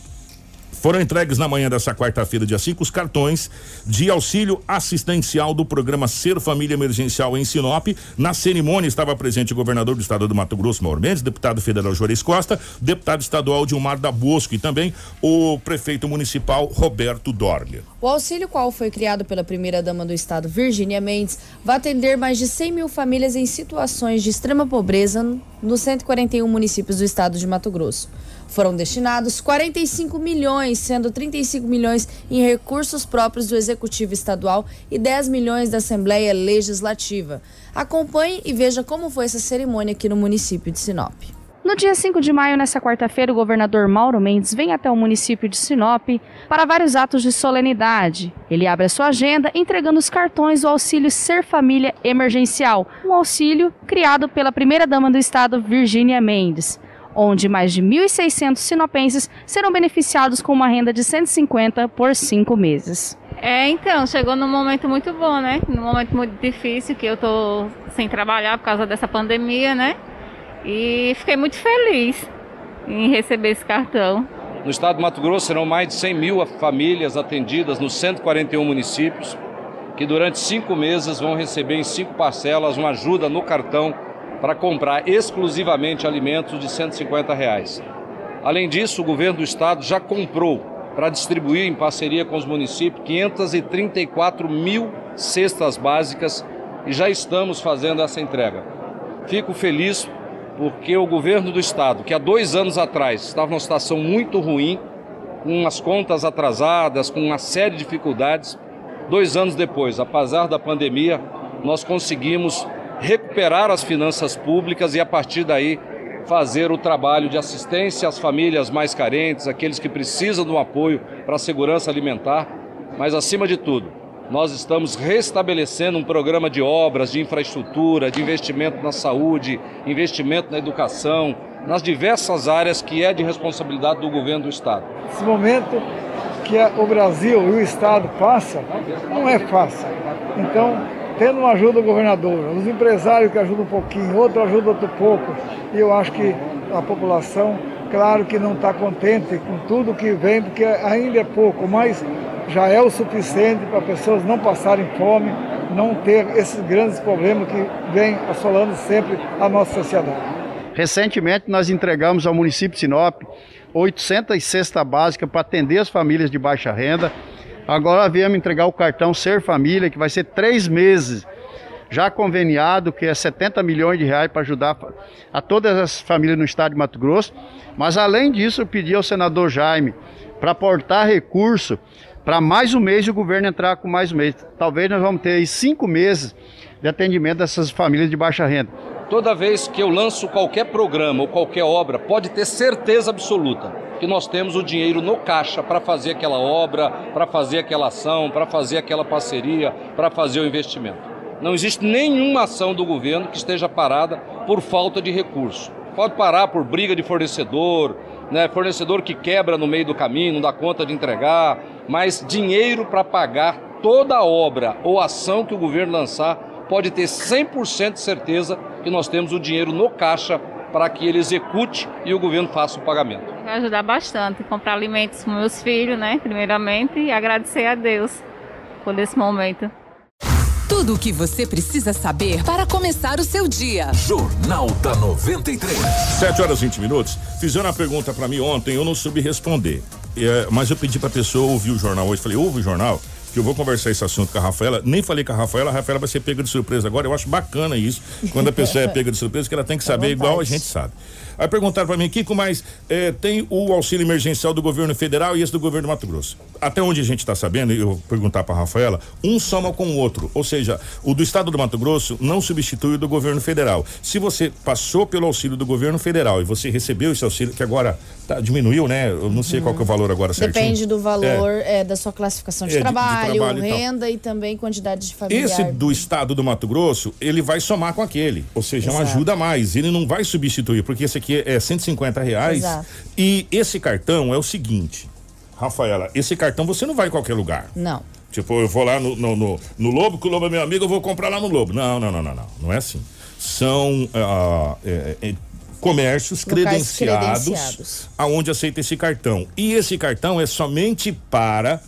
Foram entregues na manhã dessa quarta-feira, dia 5, os cartões de auxílio assistencial do programa Ser Família Emergencial em Sinop. Na cerimônia estava presente o governador do estado do Mato Grosso, Mauro Mendes, deputado federal Juarez Costa, deputado estadual Dilmar da Bosco e também o prefeito municipal Roberto Dorler. O auxílio, qual foi criado pela primeira-dama do estado, Virgínia Mendes, vai atender mais de 100 mil famílias em situações de extrema pobreza nos 141 municípios do estado de Mato Grosso. Foram destinados 45 milhões, sendo 35 milhões em recursos próprios do Executivo Estadual e 10 milhões da Assembleia Legislativa. Acompanhe e veja como foi essa cerimônia aqui no município de Sinop. No dia 5 de maio, nessa quarta-feira, o governador Mauro Mendes vem até o município de Sinop para vários atos de solenidade. Ele abre a sua agenda entregando os cartões do auxílio Ser Família Emergencial, um auxílio criado pela primeira-dama do estado, Virgínia Mendes, onde mais de 1.600 sinopenses serão beneficiados com uma renda de 150 por cinco meses. É, então, chegou num momento muito bom, né? Num momento muito difícil, que eu tô sem trabalhar por causa dessa pandemia, né? E fiquei muito feliz em receber esse cartão. No estado do Mato Grosso serão mais de 100 mil famílias atendidas nos 141 municípios, que durante cinco meses vão receber em cinco parcelas uma ajuda no cartão para comprar exclusivamente alimentos de 150 reais. Além disso, o governo do estado já comprou para distribuir em parceria com os municípios 534 mil cestas básicas e já estamos fazendo essa entrega. Fico feliz porque o governo do estado, que há dois anos atrás estava numa situação muito ruim, com as contas atrasadas, com uma série de dificuldades, dois anos depois, apesar da pandemia, nós conseguimos recuperar as finanças públicas e a partir daí fazer o trabalho de assistência às famílias mais carentes, aqueles que precisam de um apoio para a segurança alimentar, mas acima de tudo, nós estamos restabelecendo um programa de obras, de infraestrutura, de investimento na saúde, investimento na educação, nas diversas áreas que é de responsabilidade do governo do Estado. Esse momento que o Brasil e o Estado passam não é fácil. Então, tendo uma ajuda do governador, os empresários que ajudam um pouquinho, outro ajuda outro pouco, e eu acho que a população, claro que não está contente com tudo que vem, porque ainda é pouco, mas já é o suficiente para pessoas não passarem fome, não ter esses grandes problemas que vêm assolando sempre a nossa sociedade. Recentemente nós entregamos ao município de Sinop 800 cesta básica para atender as famílias de baixa renda. Agora viemos entregar o cartão Ser Família, que vai ser três meses já conveniado, que é 70 milhões de reais para ajudar a todas as famílias no estado de Mato Grosso. Mas além disso, eu pedi ao senador Jaime para aportar recurso para mais um mês e o governo entrar com mais um mês. Talvez nós vamos ter aí cinco meses de atendimento dessas famílias de baixa renda. Toda vez que eu lanço qualquer programa ou qualquer obra, pode ter certeza absoluta que nós temos o dinheiro no caixa para fazer aquela obra, para fazer aquela ação, para fazer aquela parceria, para fazer o investimento. Não existe nenhuma ação do governo que esteja parada por falta de recurso. Pode parar por briga de fornecedor, né, fornecedor que quebra no meio do caminho, não dá conta de entregar, mas dinheiro para pagar toda obra ou ação que o governo lançar, pode ter 100% de certeza que nós temos o dinheiro no caixa para que ele execute e o governo faça o pagamento. Vai ajudar bastante, comprar alimentos para meus filhos, né, primeiramente, e agradecer a Deus por esse momento. Tudo o que você precisa saber para começar o seu dia. Jornal da 93. 7 horas e 20 minutos. Fizeram uma pergunta para mim ontem, eu não soube responder. É, mas eu pedi pra pessoa ouvir o jornal hoje. Falei, ouve o jornal, que eu vou conversar esse assunto com a Rafaela. Nem falei com a Rafaela, a Rafaela vai ser pega de surpresa agora. Eu acho bacana isso, quando a pessoa é (laughs) pega de surpresa, que ela tem que saber igual a gente sabe. Aí perguntaram para mim, Kiko, mas é, tem o auxílio emergencial do governo federal e esse do governo do Mato Grosso. Até onde a gente está sabendo, eu vou perguntar para Rafaela, um soma com o outro. Ou seja, o do estado do Mato Grosso não substitui o do governo federal. Se você passou pelo auxílio do governo federal e você recebeu esse auxílio, que agora tá, diminuiu, né? Eu não sei uhum. qual que é o valor agora certinho. Depende do valor é. É, da sua classificação de, é, trabalho, de, de trabalho, renda e, e, também quantidade de familiar. Esse do estado do Mato Grosso, ele vai somar com aquele. Ou seja, Exato. uma ajuda a mais. Ele não vai substituir, porque esse aqui é 150 reais. Exato. E esse cartão é o seguinte, Rafaela, esse cartão você não vai em qualquer lugar. Não. Tipo, eu vou lá no, no, no, no Lobo, que o Lobo é meu amigo, eu vou comprar lá no Lobo. Não, não, não, não, não. Não é assim. São. Uh, é, é, comércios credenciados, credenciados. aonde aceita esse cartão. E esse cartão é somente para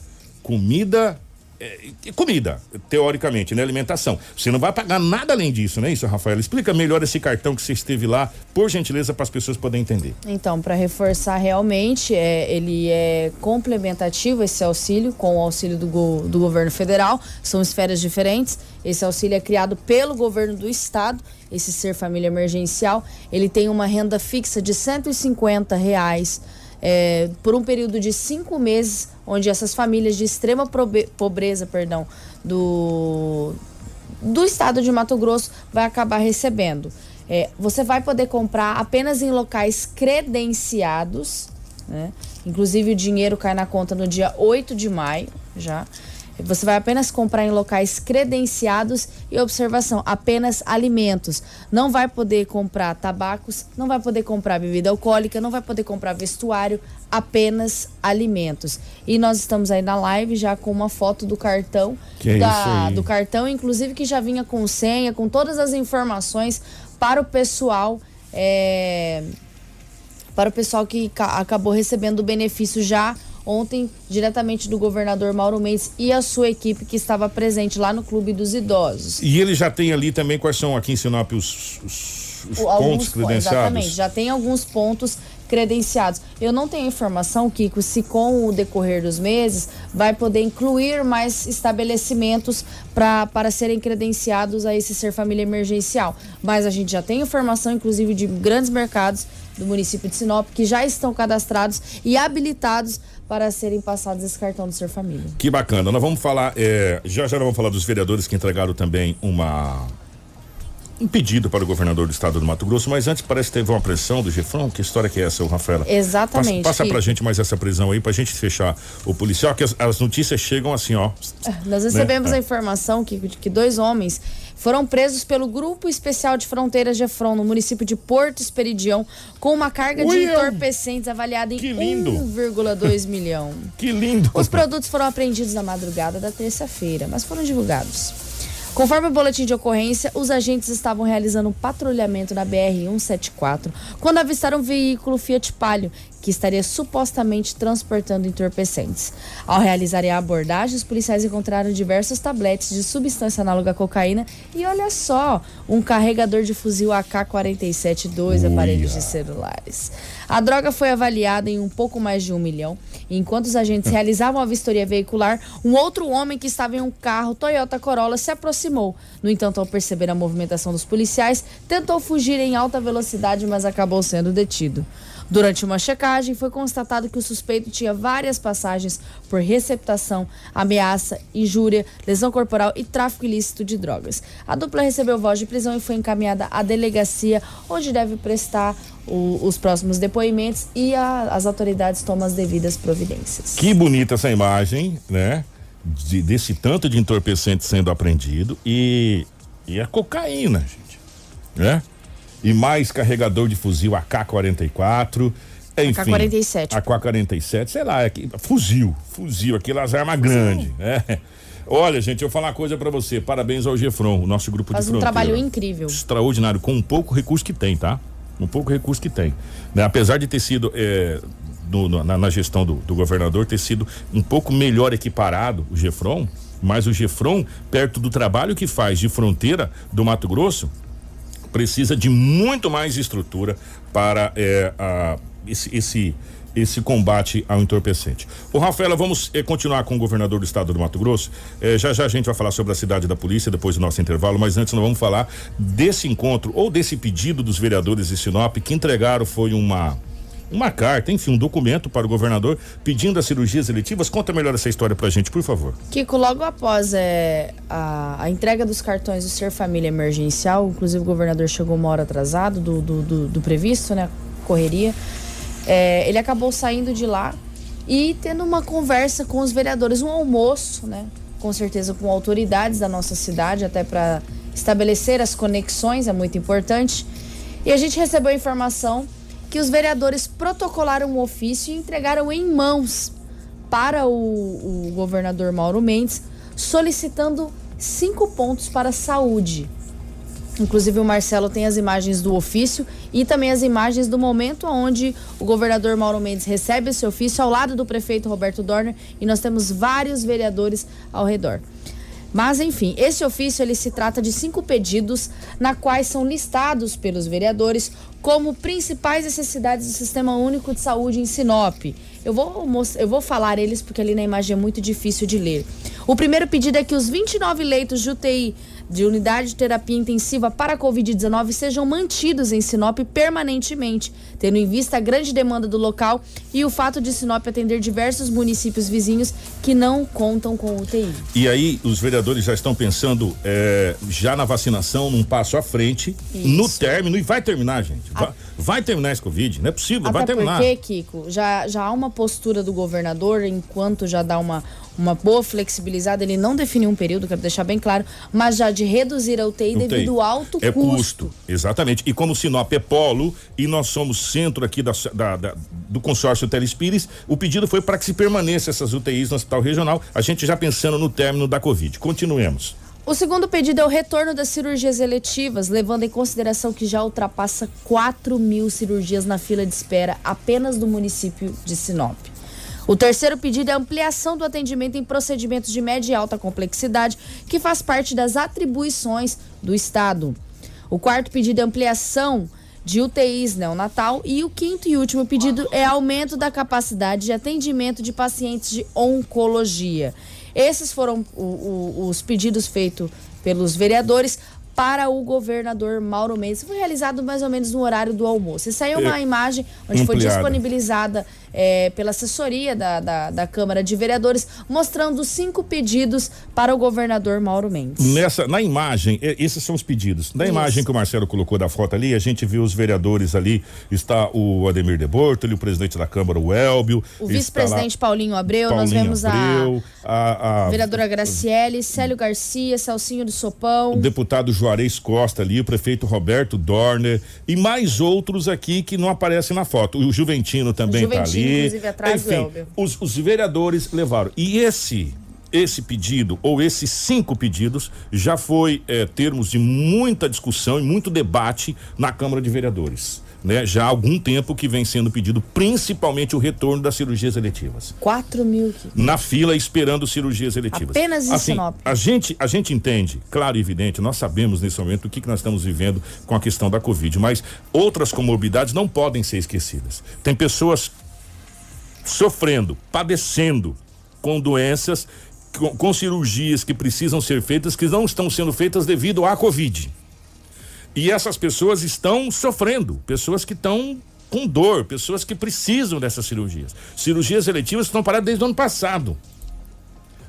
comida é, comida, teoricamente, né? Alimentação. Você não vai pagar nada além disso, não é isso, Rafael? Explica melhor esse cartão que você esteve lá, por gentileza, para as pessoas poderem entender. Então, para reforçar realmente, é, ele é complementativo esse auxílio com o auxílio do, go- do governo federal, são esferas diferentes. Esse auxílio é criado pelo governo do estado, esse Ser Família Emergencial. Ele tem uma renda fixa de 150 reais. É, por um período de cinco meses, onde essas famílias de extrema pobreza, perdão, do, do estado de Mato Grosso vai acabar recebendo. É, você vai poder comprar apenas em locais credenciados, né? Inclusive o dinheiro cai na conta no dia 8 de maio, já. Você vai apenas comprar em locais credenciados e observação, apenas alimentos. Não vai poder comprar tabacos, não vai poder comprar bebida alcoólica, não vai poder comprar vestuário, apenas alimentos. E nós estamos aí na live já com uma foto do cartão Que é da- isso aí. do cartão, inclusive que já vinha com senha, com todas as informações para o pessoal. é, para o pessoal que ca- acabou recebendo o benefício já ontem, diretamente do governador Mauro Mendes e a sua equipe que estava presente lá no Clube dos Idosos. E ele já tem ali também quais são aqui em Sinop os, os- os pontos po- credenciados? Exatamente, já tem alguns pontos credenciados. Eu não tenho informação, Kiko, se com o decorrer dos meses vai poder incluir mais estabelecimentos pra, para serem credenciados a esse Ser Família Emergencial. Mas a gente já tem informação, inclusive, de grandes mercados do município de Sinop que já estão cadastrados e habilitados para serem passados esse cartão do Ser Família. Que bacana. Nós vamos falar, é, já já vamos falar dos vereadores que entregaram também uma um pedido para o governador do estado do Mato Grosso, mas antes parece que teve uma pressão do Gefron. Que história que é essa, Rafaela? Exatamente, Passa, passa pra Kiko. gente mais essa prisão aí pra gente fechar o policial, que as, as notícias chegam assim, ó. Nós recebemos Né? a informação que, que dois homens foram presos pelo Grupo Especial de Fronteiras de Efron, no município de Porto Esperidião, com uma carga de Ui, eu- entorpecentes avaliada em lindo. 1,2 milhão. (laughs) Que lindo. Os produtos foram apreendidos na madrugada da terça-feira, mas foram divulgados. Conforme o boletim de ocorrência, os agentes estavam realizando um patrulhamento na BR-174 quando avistaram um veículo Fiat Palio que estaria supostamente transportando entorpecentes. Ao realizarem a abordagem, os policiais encontraram diversos tabletes de substância análoga à cocaína e olha só, um carregador de fuzil AK-47 e dois Uia. aparelhos de celulares. A droga foi avaliada em um pouco mais de um milhão. Enquanto os agentes (laughs) realizavam a vistoria veicular, um outro homem que estava em um carro Toyota Corolla se aproximou. No entanto, ao perceber a movimentação dos policiais, tentou fugir em alta velocidade, mas acabou sendo detido. Durante uma checagem, foi constatado que o suspeito tinha várias passagens por receptação, ameaça, injúria, lesão corporal e tráfico ilícito de drogas. A dupla recebeu voz de prisão e foi encaminhada à delegacia, onde deve prestar o- os próximos depoimentos e a- as autoridades tomam as devidas providências. Que bonita essa imagem, né? De- desse tanto de entorpecente sendo apreendido e, e a cocaína, gente, né? E mais carregador de fuzil AK-44, enfim. AK-47. AK-47, sei lá, é que- fuzil, fuzil, aquelas armas grandes, né? Olha, gente, eu vou falar uma coisa pra você. Parabéns ao Gefron, o nosso grupo Faz de um fronteira. trabalho incrível. Extraordinário, com um pouco recurso que tem, tá? Um pouco recurso que tem. Né? Apesar de ter sido, é, na, na gestão do, do governador, ter sido um pouco melhor equiparado o Gefron, mas o Gefron, perto do trabalho que faz de fronteira do Mato Grosso, precisa de muito mais estrutura para é, a- esse, esse, esse combate ao entorpecente. Ô Rafaela, vamos eh, continuar com o governador do estado do Mato Grosso. Eh, já já a gente vai falar sobre a cidade da polícia depois do nosso intervalo, mas antes nós vamos falar desse encontro ou desse pedido dos vereadores de Sinop que entregaram foi uma uma carta, enfim, um documento para o governador pedindo as cirurgias eletivas. Conta melhor essa história pra gente, por favor. Kiko, logo após é, a, a entrega dos cartões do Ser Família Emergencial, inclusive o governador chegou uma hora atrasado do, do, do- do previsto, né? Correria. É, ele acabou saindo de lá e tendo uma conversa com os vereadores, um almoço, né? Com certeza com autoridades da nossa cidade, até para estabelecer as conexões, é muito importante. E a gente recebeu a informação que os vereadores protocolaram um ofício e entregaram em mãos para o, o governador Mauro Mendes, solicitando cinco pontos para a saúde. Inclusive o Marcelo tem as imagens do ofício e também as imagens do momento onde o governador Mauro Mendes recebe esse ofício ao lado do prefeito Roberto Dorner e nós temos vários vereadores ao redor. Mas, enfim, esse ofício ele se trata de cinco pedidos, na quais são listados pelos vereadores como principais necessidades do Sistema Único de Saúde em Sinop. Eu vou, eu vou falar eles porque ali na imagem é muito difícil de ler. O primeiro pedido é que os 29 leitos de UTI de unidade de terapia intensiva para a Covid-19 sejam mantidos em Sinop permanentemente, tendo em vista a grande demanda do local e o fato de Sinop atender diversos municípios vizinhos que não contam com UTI. E aí, os vereadores já estão pensando é, já na vacinação, num passo à frente, Isso. no término, e vai terminar, gente. A... vai, terminar esse Covid, não é possível, Até vai terminar. Porque, Kiko, já, já há uma postura do governador, enquanto já dá uma, uma boa flexibilizada, ele não definiu um período, quero deixar bem claro, mas já de reduzir a UTI, UTI. devido ao alto é custo. custo. Exatamente. E como Sinop é polo e nós somos centro aqui da, da, da do consórcio Telespires, o pedido foi para que se permaneça essas UTIs no hospital regional, a gente já pensando no término da Covid. Continuemos. O segundo pedido é o retorno das cirurgias eletivas, levando em consideração que já ultrapassa 4 mil cirurgias na fila de espera apenas do município de Sinop. O terceiro pedido é a ampliação do atendimento em procedimentos de média e alta complexidade, que faz parte das atribuições do Estado. O quarto pedido é ampliação de UTIs neonatal e o quinto e último pedido é aumento da capacidade de atendimento de pacientes de oncologia. Esses foram o, o, os pedidos feitos pelos vereadores para o governador Mauro Mendes. Foi realizado mais ou menos no horário do almoço. E saiu uma imagem onde ampliada. foi disponibilizada é, pela assessoria da, da, da, Câmara de Vereadores, mostrando cinco pedidos para o governador Mauro Mendes. Nessa, na imagem, esses são os pedidos. Na Isso. imagem que o Marcelo colocou da foto ali, a gente viu os vereadores ali, está o Ademir de Bortoli, o presidente da Câmara, o Elbio. O vice-presidente Paulinho Abreu, Paulinho nós vemos Abreu, a, a, a, vereadora Graciele, Célio Garcia, Celcinho do Sopão. O deputado Juarez Costa ali, o prefeito Roberto Dorner e mais outros aqui que não aparecem na foto. O Juventino também está ali inclusive atrás enfim, do os, os vereadores levaram. E esse esse pedido ou esses cinco pedidos já foi é, termos de muita discussão e muito debate na Câmara de Vereadores. Né? Já há algum tempo que vem sendo pedido, principalmente o retorno das cirurgias eletivas. 4 mil. Na fila esperando cirurgias eletivas. Apenas em assim, Sinop. A gente, a gente entende, claro e evidente, nós sabemos nesse momento o que, que nós estamos vivendo com a questão da Covid, mas outras comorbidades não podem ser esquecidas. Tem pessoas sofrendo, padecendo com doenças, com, com, cirurgias que precisam ser feitas, que não estão sendo feitas devido à Covid. E essas pessoas estão sofrendo, pessoas que estão com dor, pessoas que precisam dessas cirurgias. Cirurgias eletivas estão paradas desde o ano passado.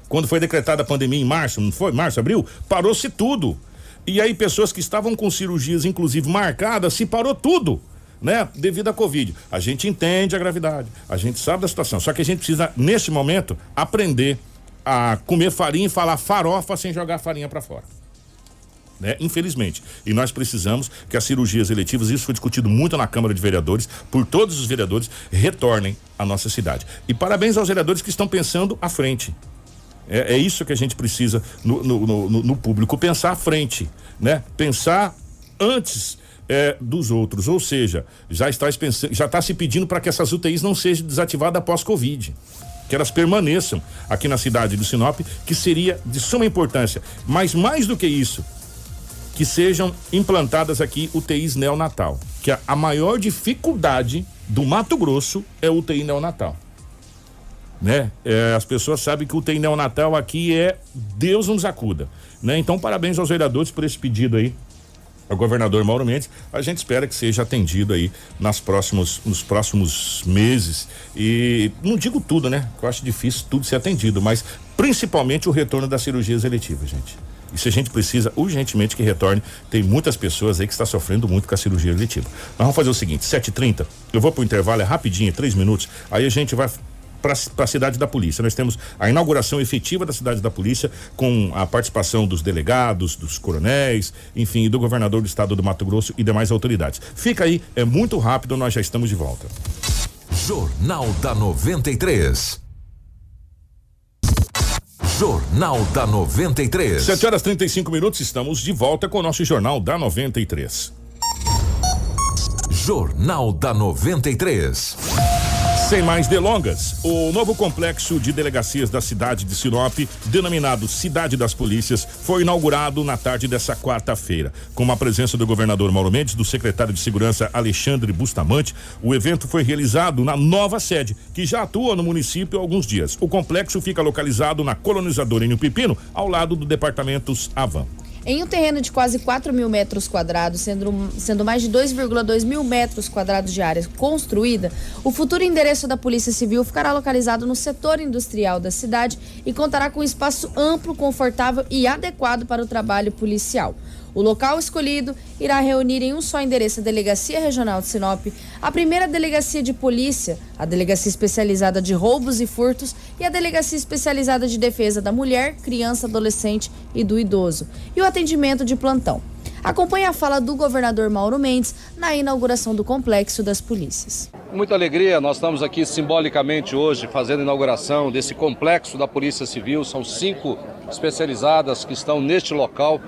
Quando foi decretada a pandemia em março, não foi? Março, abril? Parou-se tudo. E aí, pessoas que estavam com cirurgias, inclusive marcadas, se parou tudo né? Devido à Covid. A gente entende a gravidade, a gente sabe da situação. Só que a gente precisa, neste momento, aprender a comer farinha e falar farofa sem jogar farinha para fora. Né? Infelizmente. E nós precisamos que as cirurgias eletivas, isso foi discutido muito na Câmara de Vereadores, por todos os vereadores, retornem à nossa cidade. E parabéns aos vereadores que estão pensando à frente. É, é isso que a gente precisa no, no, no, no público, pensar à frente, né? Pensar antes é, dos outros. Ou seja, já está, já está se pedindo para que essas UTIs não sejam desativadas após Covid. Que elas permaneçam aqui na cidade do Sinop, que seria de suma importância. Mas mais do que isso, que sejam implantadas aqui UTIs neonatal. Que a, a maior dificuldade do Mato Grosso é UTI neonatal. Né? É, as pessoas sabem que o UTI neonatal aqui é Deus nos acuda. Né? Então, parabéns aos vereadores por esse pedido aí o governador Mauro Mendes, a gente espera que seja atendido aí nas próximos, nos próximos meses. E não digo tudo, né? Eu acho difícil tudo ser atendido, mas principalmente o retorno das cirurgias eletivas, gente. Isso a gente precisa urgentemente que retorne. Tem muitas pessoas aí que está sofrendo muito com a cirurgia eletiva. Nós vamos fazer o seguinte: 7h30, eu vou para o intervalo, é rapidinho, três minutos. Aí a gente vai para a cidade da polícia. Nós temos a inauguração efetiva da cidade da polícia com a participação dos delegados, dos coronéis, enfim, do governador do estado do Mato Grosso e demais autoridades. Fica aí, é muito rápido, nós já estamos de volta. Jornal da 93. Jornal da 93. 7 horas 35 minutos, estamos de volta com o nosso Jornal da 93. Jornal da 93. Sem mais delongas, o novo complexo de delegacias da cidade de Sinop, denominado Cidade das Polícias, foi inaugurado na tarde dessa quarta-feira. Com a presença do governador Mauro Mendes, do secretário de Segurança Alexandre Bustamante, o evento foi realizado na nova sede, que já atua no município há alguns dias. O complexo fica localizado na colonizadora Enio Pepino, ao lado do departamentos Avan. Em um terreno de quase 4 mil metros quadrados, sendo, sendo mais de 2,2 mil metros quadrados de área construída, o futuro endereço da Polícia Civil ficará localizado no setor industrial da cidade e contará com espaço amplo, confortável e adequado para o trabalho policial. O local escolhido irá reunir em um só endereço a Delegacia Regional de Sinop, a primeira Delegacia de Polícia, a Delegacia Especializada de Roubos e Furtos e a Delegacia Especializada de Defesa da Mulher, Criança, Adolescente e do Idoso, e o atendimento de plantão. Acompanhe a fala do governador Mauro Mendes na inauguração do Complexo das Polícias. Muita alegria, nós estamos aqui simbolicamente hoje fazendo a inauguração desse complexo da Polícia Civil. São cinco especializadas que estão neste local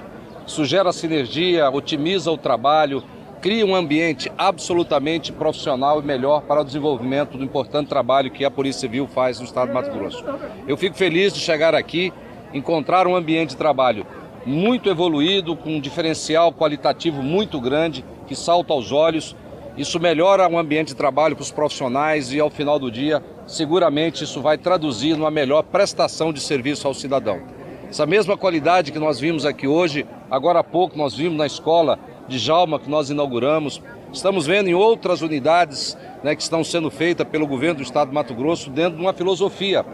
isso gera sinergia, otimiza o trabalho, cria um ambiente absolutamente profissional e melhor para o desenvolvimento do importante trabalho que a Polícia Civil faz no estado de Mato Grosso. Eu fico feliz de chegar aqui, encontrar um ambiente de trabalho muito evoluído, com um diferencial qualitativo muito grande, que salta aos olhos. Isso melhora o ambiente de trabalho para os profissionais e, ao final do dia, seguramente isso vai traduzir numa melhor prestação de serviço ao cidadão. Essa mesma qualidade que nós vimos aqui hoje, agora há pouco nós vimos na escola de Jalma que nós inauguramos. Estamos vendo em outras unidades né, que estão sendo feitas pelo governo do estado de Mato Grosso dentro de uma filosofia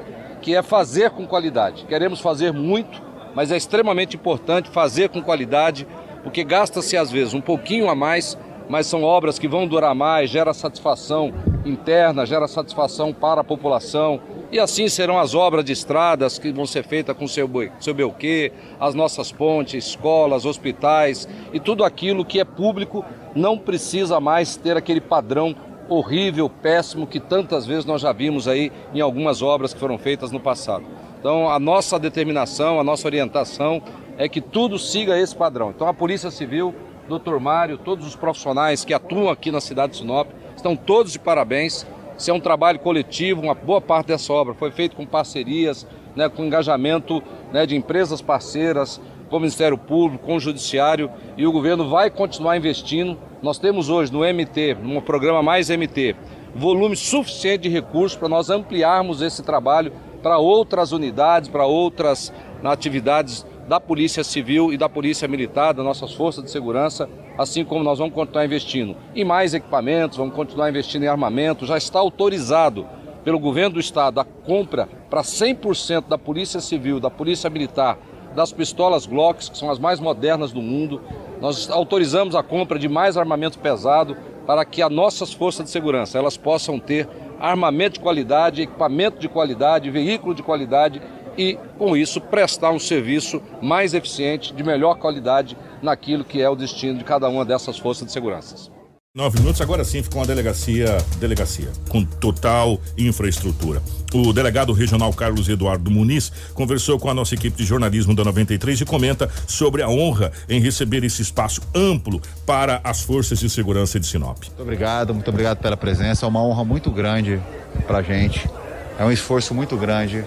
que é fazer com qualidade. Queremos fazer muito, mas é extremamente importante fazer com qualidade, porque gasta-se às vezes um pouquinho a mais, mas são obras que vão durar mais, gera satisfação interna, gera satisfação para a população, e assim serão as obras de estradas que vão ser feitas com seu, seu Belquê, as nossas pontes, escolas, hospitais e tudo aquilo que é público não precisa mais ter aquele padrão horrível, péssimo que tantas vezes nós já vimos aí em algumas obras que foram feitas no passado. Então a nossa determinação, a nossa orientação é que tudo siga esse padrão. Então a Polícia Civil, doutor Mário, todos os profissionais que atuam aqui na cidade de Sinop, estão todos de parabéns. Isso é um trabalho coletivo, uma boa parte dessa obra foi feita com parcerias, né, com engajamento né, de empresas parceiras, com o Ministério Público, com o Judiciário, e o governo vai continuar investindo. Nós temos hoje no MT, no programa Mais MT, volume suficiente de recursos para nós ampliarmos esse trabalho para outras unidades, para outras atividades da Polícia Civil e da Polícia Militar, das nossas forças de segurança, assim como nós vamos continuar investindo em mais equipamentos, vamos continuar investindo em armamento. Já está autorizado pelo governo do estado a compra para 100% da Polícia Civil, da Polícia Militar, das pistolas Glocks, que são as mais modernas do mundo. Nós autorizamos a compra de mais armamento pesado para que as nossas forças de segurança elas possam ter armamento de qualidade, equipamento de qualidade, veículo de qualidade e, com isso, prestar um serviço mais eficiente, de melhor qualidade naquilo que é o destino de cada uma dessas forças de segurança. Nove minutos, agora sim ficou uma delegacia, delegacia, com total infraestrutura. O delegado regional Carlos Eduardo Muniz conversou com a nossa equipe de jornalismo da 93 e comenta sobre a honra em receber esse espaço amplo para as forças de segurança de Sinop. Muito obrigado, muito obrigado pela presença. É uma honra muito grande para a gente. É um esforço muito grande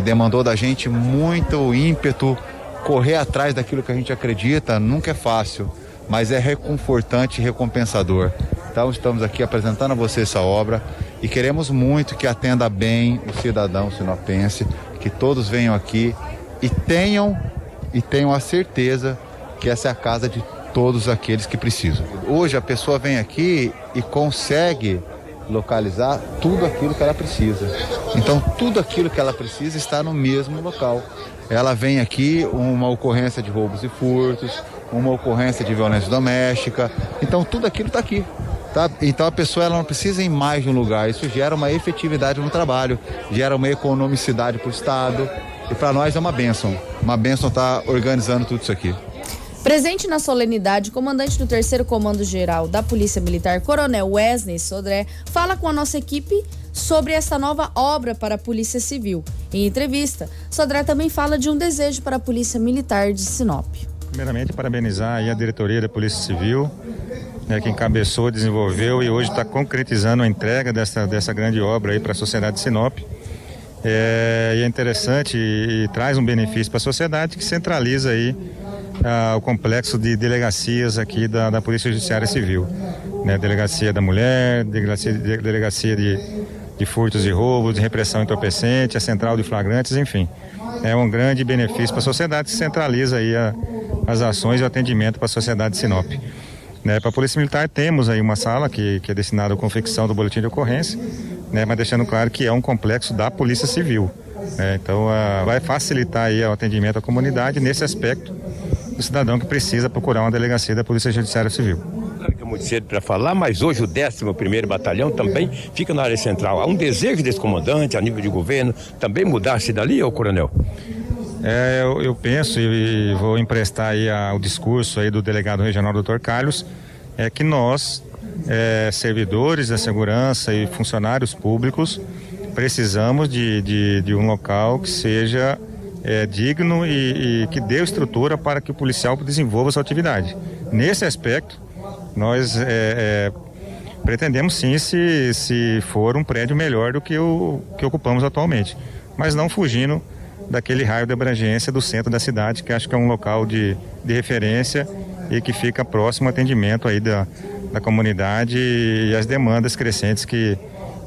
demandou da gente muito ímpeto, correr atrás daquilo que a gente acredita, nunca é fácil, mas é reconfortante e recompensador. Então estamos aqui apresentando a você essa obra e queremos muito que atenda bem o cidadão sinopense, que todos venham aqui e tenham e tenham a certeza que essa é a casa de todos aqueles que precisam. Hoje a pessoa vem aqui e consegue localizar tudo aquilo que ela precisa. Então, tudo aquilo que ela precisa está no mesmo local. Ela vem aqui, uma ocorrência de roubos e furtos, uma ocorrência de violência doméstica. Então, tudo aquilo está aqui. Tá? Então, a pessoa ela não precisa ir mais de um lugar. Isso gera uma efetividade no trabalho, gera uma economicidade para o Estado. E para nós é uma bênção. Uma bênção estar tá organizando tudo isso aqui. Presente na solenidade, comandante do terceiro comando geral da Polícia Militar, Coronel Wesley Sodré, fala com a nossa equipe sobre essa nova obra para a Polícia Civil. Em entrevista, Sodré também fala de um desejo para a Polícia Militar de Sinop. Primeiramente, parabenizar a diretoria da Polícia Civil, né, que encabeçou, desenvolveu e hoje está concretizando a entrega dessa, dessa grande obra para a sociedade de Sinop. É, e é interessante e, e traz um benefício para a sociedade que centraliza aí ah, o complexo de delegacias aqui da, da Polícia Judiciária Civil. Né, delegacia da mulher, delegacia, de, delegacia de, de furtos e roubos, de repressão entorpecente, a central de flagrantes, enfim. É um grande benefício para a sociedade que centraliza aí a, as ações e o atendimento para a sociedade de Sinop. Né, para a Polícia Militar temos aí uma sala que, que é destinada à confecção do boletim de ocorrência, né, mas deixando claro que é um complexo da Polícia Civil. Né, então vai facilitar aí o atendimento à comunidade nesse aspecto do cidadão que precisa procurar uma delegacia da Polícia Judiciária Civil. É muito cedo para falar, mas hoje o 11º Batalhão também fica na área central. Há um desejo desse comandante, a nível de governo, também mudar-se dali, ô coronel? É, eu, eu, penso e vou emprestar aí a, o discurso aí do delegado regional Dr. Carlos, é que nós, é, servidores da segurança e funcionários públicos, precisamos de, de, de um local que seja é, digno e, e, que dê estrutura para que o policial desenvolva sua atividade. Nesse aspecto, nós é, é, pretendemos sim se, se for um prédio melhor do que o que ocupamos atualmente, mas não fugindo daquele raio de abrangência do centro da cidade, que acho que é um local de, de referência e que fica próximo ao atendimento aí da, da comunidade e as demandas crescentes que,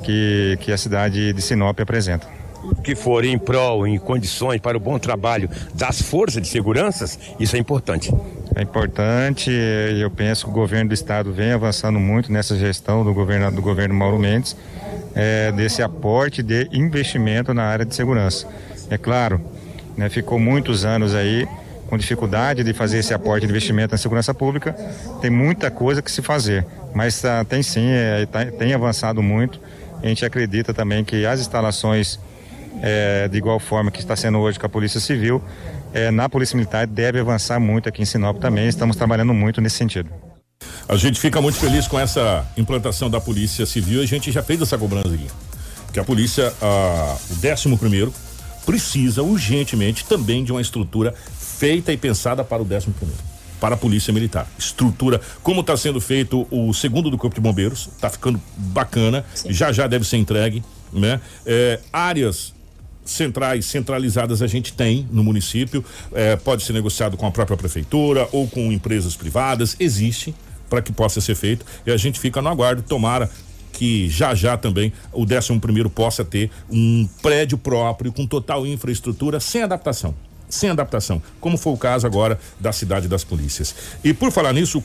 que, que a cidade de Sinop apresenta. Que for em prol, em condições para o bom trabalho das forças de segurança, isso é importante. É importante eu penso que o governo do estado vem avançando muito nessa gestão do governo, do governo Mauro Mendes, é, desse aporte de investimento na área de segurança. É claro, né, ficou muitos anos aí com dificuldade de fazer esse aporte de investimento na segurança pública. Tem muita coisa que se fazer, mas ah, tem sim, é, tá, tem avançado muito. A gente acredita também que as instalações, é, de igual forma que está sendo hoje com a Polícia Civil, é, na Polícia Militar deve avançar muito aqui em Sinop também. Estamos trabalhando muito nesse sentido. A gente fica muito feliz com essa implantação da Polícia Civil. A gente já fez essa cobrança aqui. Que a polícia, ah, o décimo primeiro, precisa urgentemente também de uma estrutura feita e pensada para o 11 primeiro para a Polícia Militar. Estrutura, como está sendo feito o segundo do Corpo de Bombeiros, está ficando bacana, Sim. já já deve ser entregue, né? É, áreas centrais, centralizadas a gente tem no município, é, pode ser negociado com a própria prefeitura ou com empresas privadas, existe para que possa ser feito e a gente fica no aguardo, tomara que já já também o 11 primeiro possa ter um prédio próprio com total infraestrutura sem adaptação sem adaptação, como foi o caso agora da cidade das polícias. E por falar nisso, o,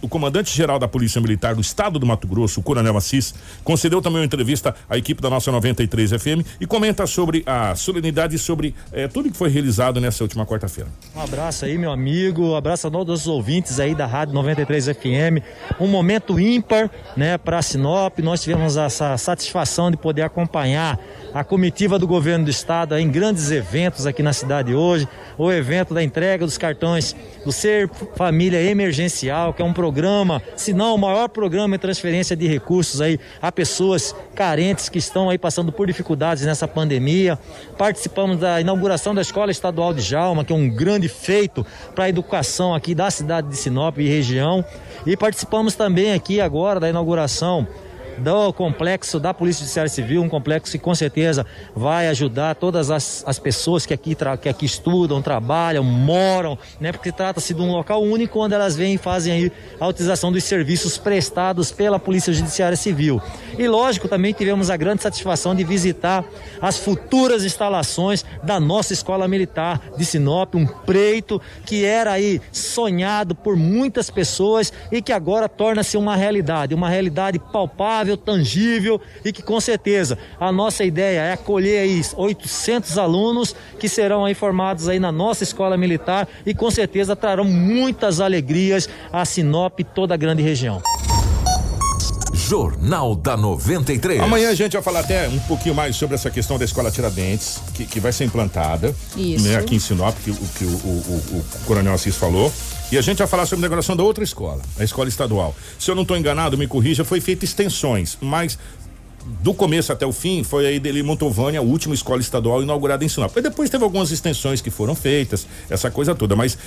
o comandante-geral da Polícia Militar do Estado do Mato Grosso, o Coronel Assis, concedeu também uma entrevista à equipe da nossa 93 FM e comenta sobre a solenidade e sobre eh, tudo que foi realizado nessa última quarta-feira. Um abraço aí, meu amigo, um abraço a todos os ouvintes aí da Rádio 93 FM. Um momento ímpar, né, para Sinop. Nós tivemos essa satisfação de poder acompanhar a comitiva do governo do estado em grandes eventos aqui na cidade hoje, o evento da entrega dos cartões do Ser Família Emergencial, que é um programa, se não o maior programa de transferência de recursos aí a pessoas carentes que estão aí passando por dificuldades nessa pandemia. Participamos da inauguração da Escola Estadual de Jalma, que é um grande feito para a educação aqui da cidade de Sinop e região. E participamos também aqui agora da inauguração do complexo da Polícia Judiciária Civil, um complexo que com certeza vai ajudar todas as, as pessoas que aqui, que aqui estudam, trabalham, moram, né? Porque trata-se de um local único onde elas vêm e fazem aí a utilização dos serviços prestados pela Polícia Judiciária Civil. E lógico, também tivemos a grande satisfação de visitar as futuras instalações da nossa Escola Militar de Sinop, um preito que era aí sonhado por muitas pessoas e que agora torna-se uma realidade, uma realidade palpável palpável, tangível e que com certeza a nossa ideia é acolher aí 800 alunos que serão aí formados aí na nossa escola militar e com certeza trarão muitas alegrias a Sinop e toda a grande região. Jornal da 93. Amanhã a gente vai falar até um pouquinho mais sobre essa questão da escola Tiradentes, que, que vai ser implantada Isso. Né, aqui em Sinop, que, o, que o, o, o, o Coronel Assis falou. E a gente vai falar sobre a inauguração da outra escola, a escola estadual. Se eu não estou enganado, me corrija, foi feita extensões, mas do começo até o fim foi a Ideli Montovani, a última escola estadual inaugurada em Sinop. E depois teve algumas extensões que foram feitas, essa coisa toda, mas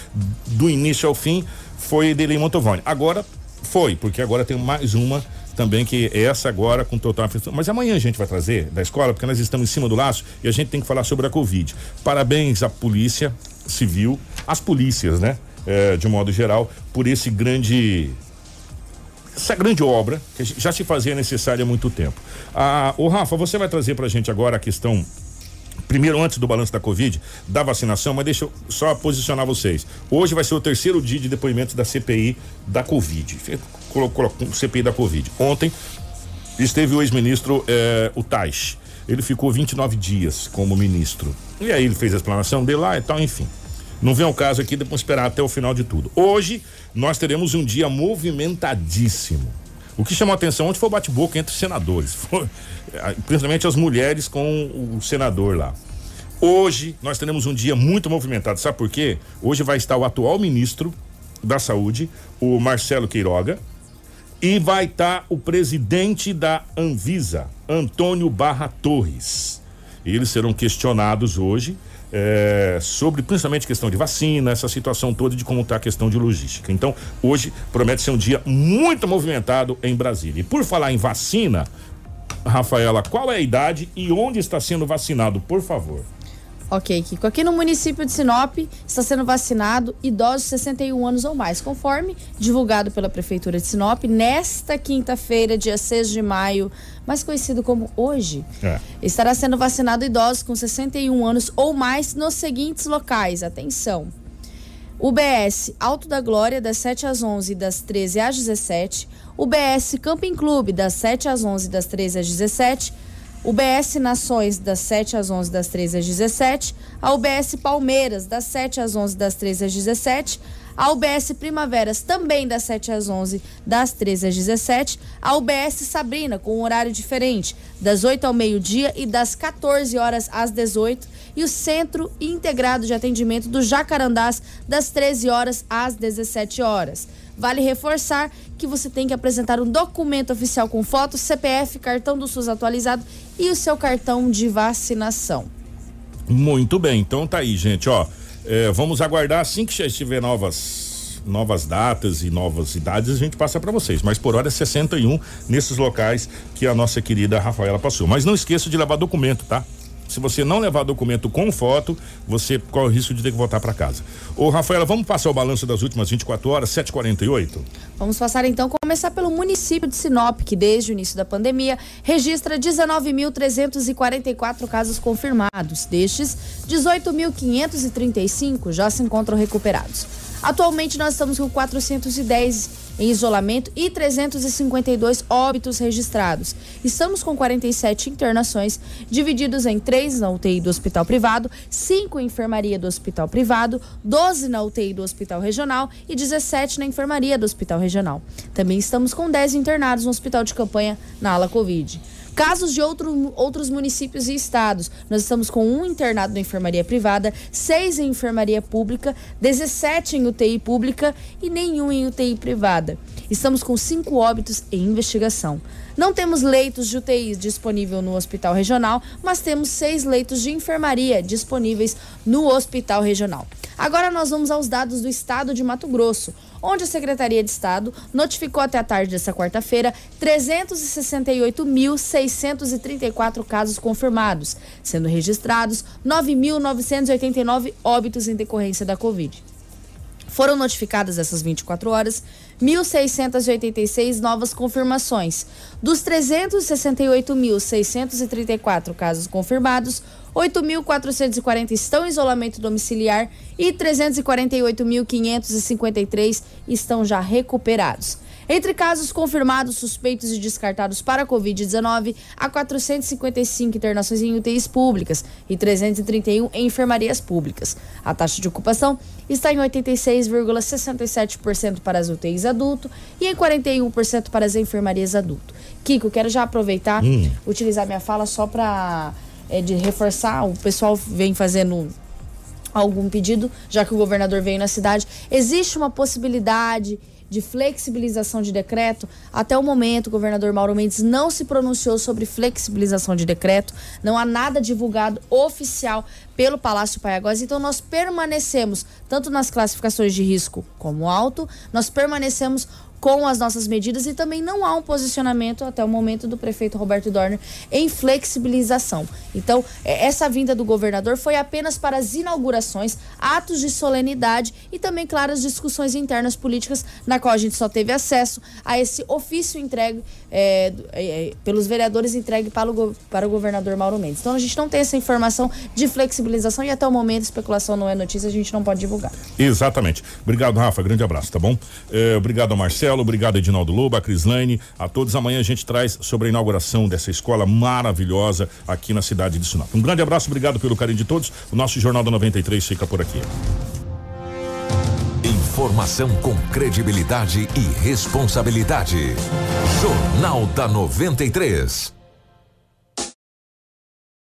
do início ao fim foi a Ideli Montovani. Agora foi, porque agora tem mais uma também que essa agora com total. Mas amanhã a gente vai trazer da escola, porque nós estamos em cima do laço e a gente tem que falar sobre a Covid. Parabéns à Polícia Civil, às polícias, né? É, de modo geral, por esse grande essa grande obra que já se fazia necessária há muito tempo. Ah, o Rafa, você vai trazer para a gente agora a questão primeiro antes do balanço da Covid, da vacinação, mas deixa eu só posicionar vocês. Hoje vai ser o terceiro dia de depoimentos da CPI da Covid. Colocou CPI da Covid. Ontem esteve o ex-ministro eh, o Tais. Ele ficou 29 dias como ministro. E aí ele fez a explanação dele lá e tal, enfim. Não vem ao caso aqui, depois esperar até o final de tudo. Hoje nós teremos um dia movimentadíssimo. O que chamou a atenção ontem foi o bate-boca entre senadores, (laughs) foi, principalmente as mulheres com o senador lá. Hoje nós teremos um dia muito movimentado, sabe por quê? Hoje vai estar o atual ministro da Saúde, o Marcelo Queiroga, e vai estar o presidente da Anvisa, Antônio Barra Torres. Eles serão questionados hoje é, sobre principalmente questão de vacina, essa situação toda de como está a questão de logística. Então, hoje promete ser um dia muito movimentado em Brasília. E por falar em vacina, Rafaela, qual é a idade e onde está sendo vacinado, por favor? Ok, Kiko. Aqui no município de Sinop está sendo vacinado idosos de 61 anos ou mais, conforme divulgado pela Prefeitura de Sinop nesta quinta-feira, dia 6 de maio, mais conhecido como hoje. É. Estará sendo vacinado idosos com 61 anos ou mais nos seguintes locais. Atenção. UBS Alto da Glória, das 7 às 11 das 13 às 17. UBS Camping Clube, das 7 às 11 das 13 às 17 UBS Nações, das 7 às 11, das 13 às 17. A UBS Palmeiras, das 7 às 11, das 13 às 17. A UBS Primaveras, também das 7 às 11, das 13 às 17. A UBS Sabrina, com um horário diferente, das 8 ao meio-dia e das 14 horas às 18. E o Centro Integrado de Atendimento do Jacarandás, das 13 horas às 17 horas. Vale reforçar que você tem que apresentar um documento oficial com foto, CPF, cartão do SUS atualizado e o seu cartão de vacinação. Muito bem, então tá aí, gente, ó. É, vamos aguardar assim que já estiver novas novas datas e novas idades a gente passa para vocês, mas por hora é 61 nesses locais que a nossa querida Rafaela passou. Mas não esqueça de levar documento, tá? Se você não levar documento com foto, você corre o risco de ter que voltar para casa. Ô, Rafaela, vamos passar o balanço das últimas 24 horas, 7h48? Vamos passar então, começar pelo município de Sinop, que desde o início da pandemia registra 19.344 casos confirmados. Destes, 18.535 já se encontram recuperados. Atualmente nós estamos com 410 em isolamento e 352 óbitos registrados. Estamos com 47 internações, divididos em 3 na UTI do hospital privado, 5 em enfermaria do hospital privado, 12 na UTI do hospital regional e 17 na enfermaria do hospital regional. Também estamos com 10 internados no hospital de campanha na ala Covid. Casos de outro, outros municípios e estados. Nós estamos com um internado na enfermaria privada, seis em enfermaria pública, 17 em UTI pública e nenhum em UTI privada. Estamos com cinco óbitos em investigação. Não temos leitos de UTI disponível no hospital regional, mas temos seis leitos de enfermaria disponíveis no hospital regional. Agora nós vamos aos dados do estado de Mato Grosso, onde a Secretaria de Estado notificou até a tarde dessa quarta-feira 368.634 casos confirmados, sendo registrados 9.989 óbitos em decorrência da Covid. Foram notificadas essas 24 horas 1.686 novas confirmações. Dos 368.634 casos confirmados, 8.440 estão em isolamento domiciliar e 348.553 estão já recuperados. Entre casos confirmados, suspeitos e descartados para a Covid-19, há 455 internações em UTIs públicas e 331 em enfermarias públicas. A taxa de ocupação está em 86,67% para as UTIs adulto e em 41% para as enfermarias adulto. Kiko, quero já aproveitar, hum. utilizar minha fala só para é, de reforçar, o pessoal vem fazendo algum pedido, já que o governador veio na cidade. Existe uma possibilidade de flexibilização de decreto. Até o momento, o governador Mauro Mendes não se pronunciou sobre flexibilização de decreto. Não há nada divulgado oficial pelo Palácio Paiagós. Então, nós permanecemos, tanto nas classificações de risco como alto, nós permanecemos com as nossas medidas e também não há um posicionamento até o momento do prefeito Roberto Dorner em flexibilização. Então, é, essa vinda do governador foi apenas para as inaugurações, atos de solenidade e também, claro, as discussões internas políticas, na qual a gente só teve acesso a esse ofício entregue é, é, pelos vereadores entregue para o, para o governador Mauro Mendes. Então, a gente não tem essa informação de flexibilização e até o momento especulação não é notícia, a gente não pode divulgar. Exatamente. Obrigado, Rafa. Grande abraço, tá bom? É, obrigado, Marcelo. Obrigado, Edinaldo Lobo, a Crislane, a todos. Amanhã a gente traz sobre a inauguração dessa escola maravilhosa aqui na cidade de Sinop. Um grande abraço, obrigado pelo carinho de todos. O nosso Jornal da 93 fica por aqui. Informação com credibilidade e responsabilidade. Jornal da 93.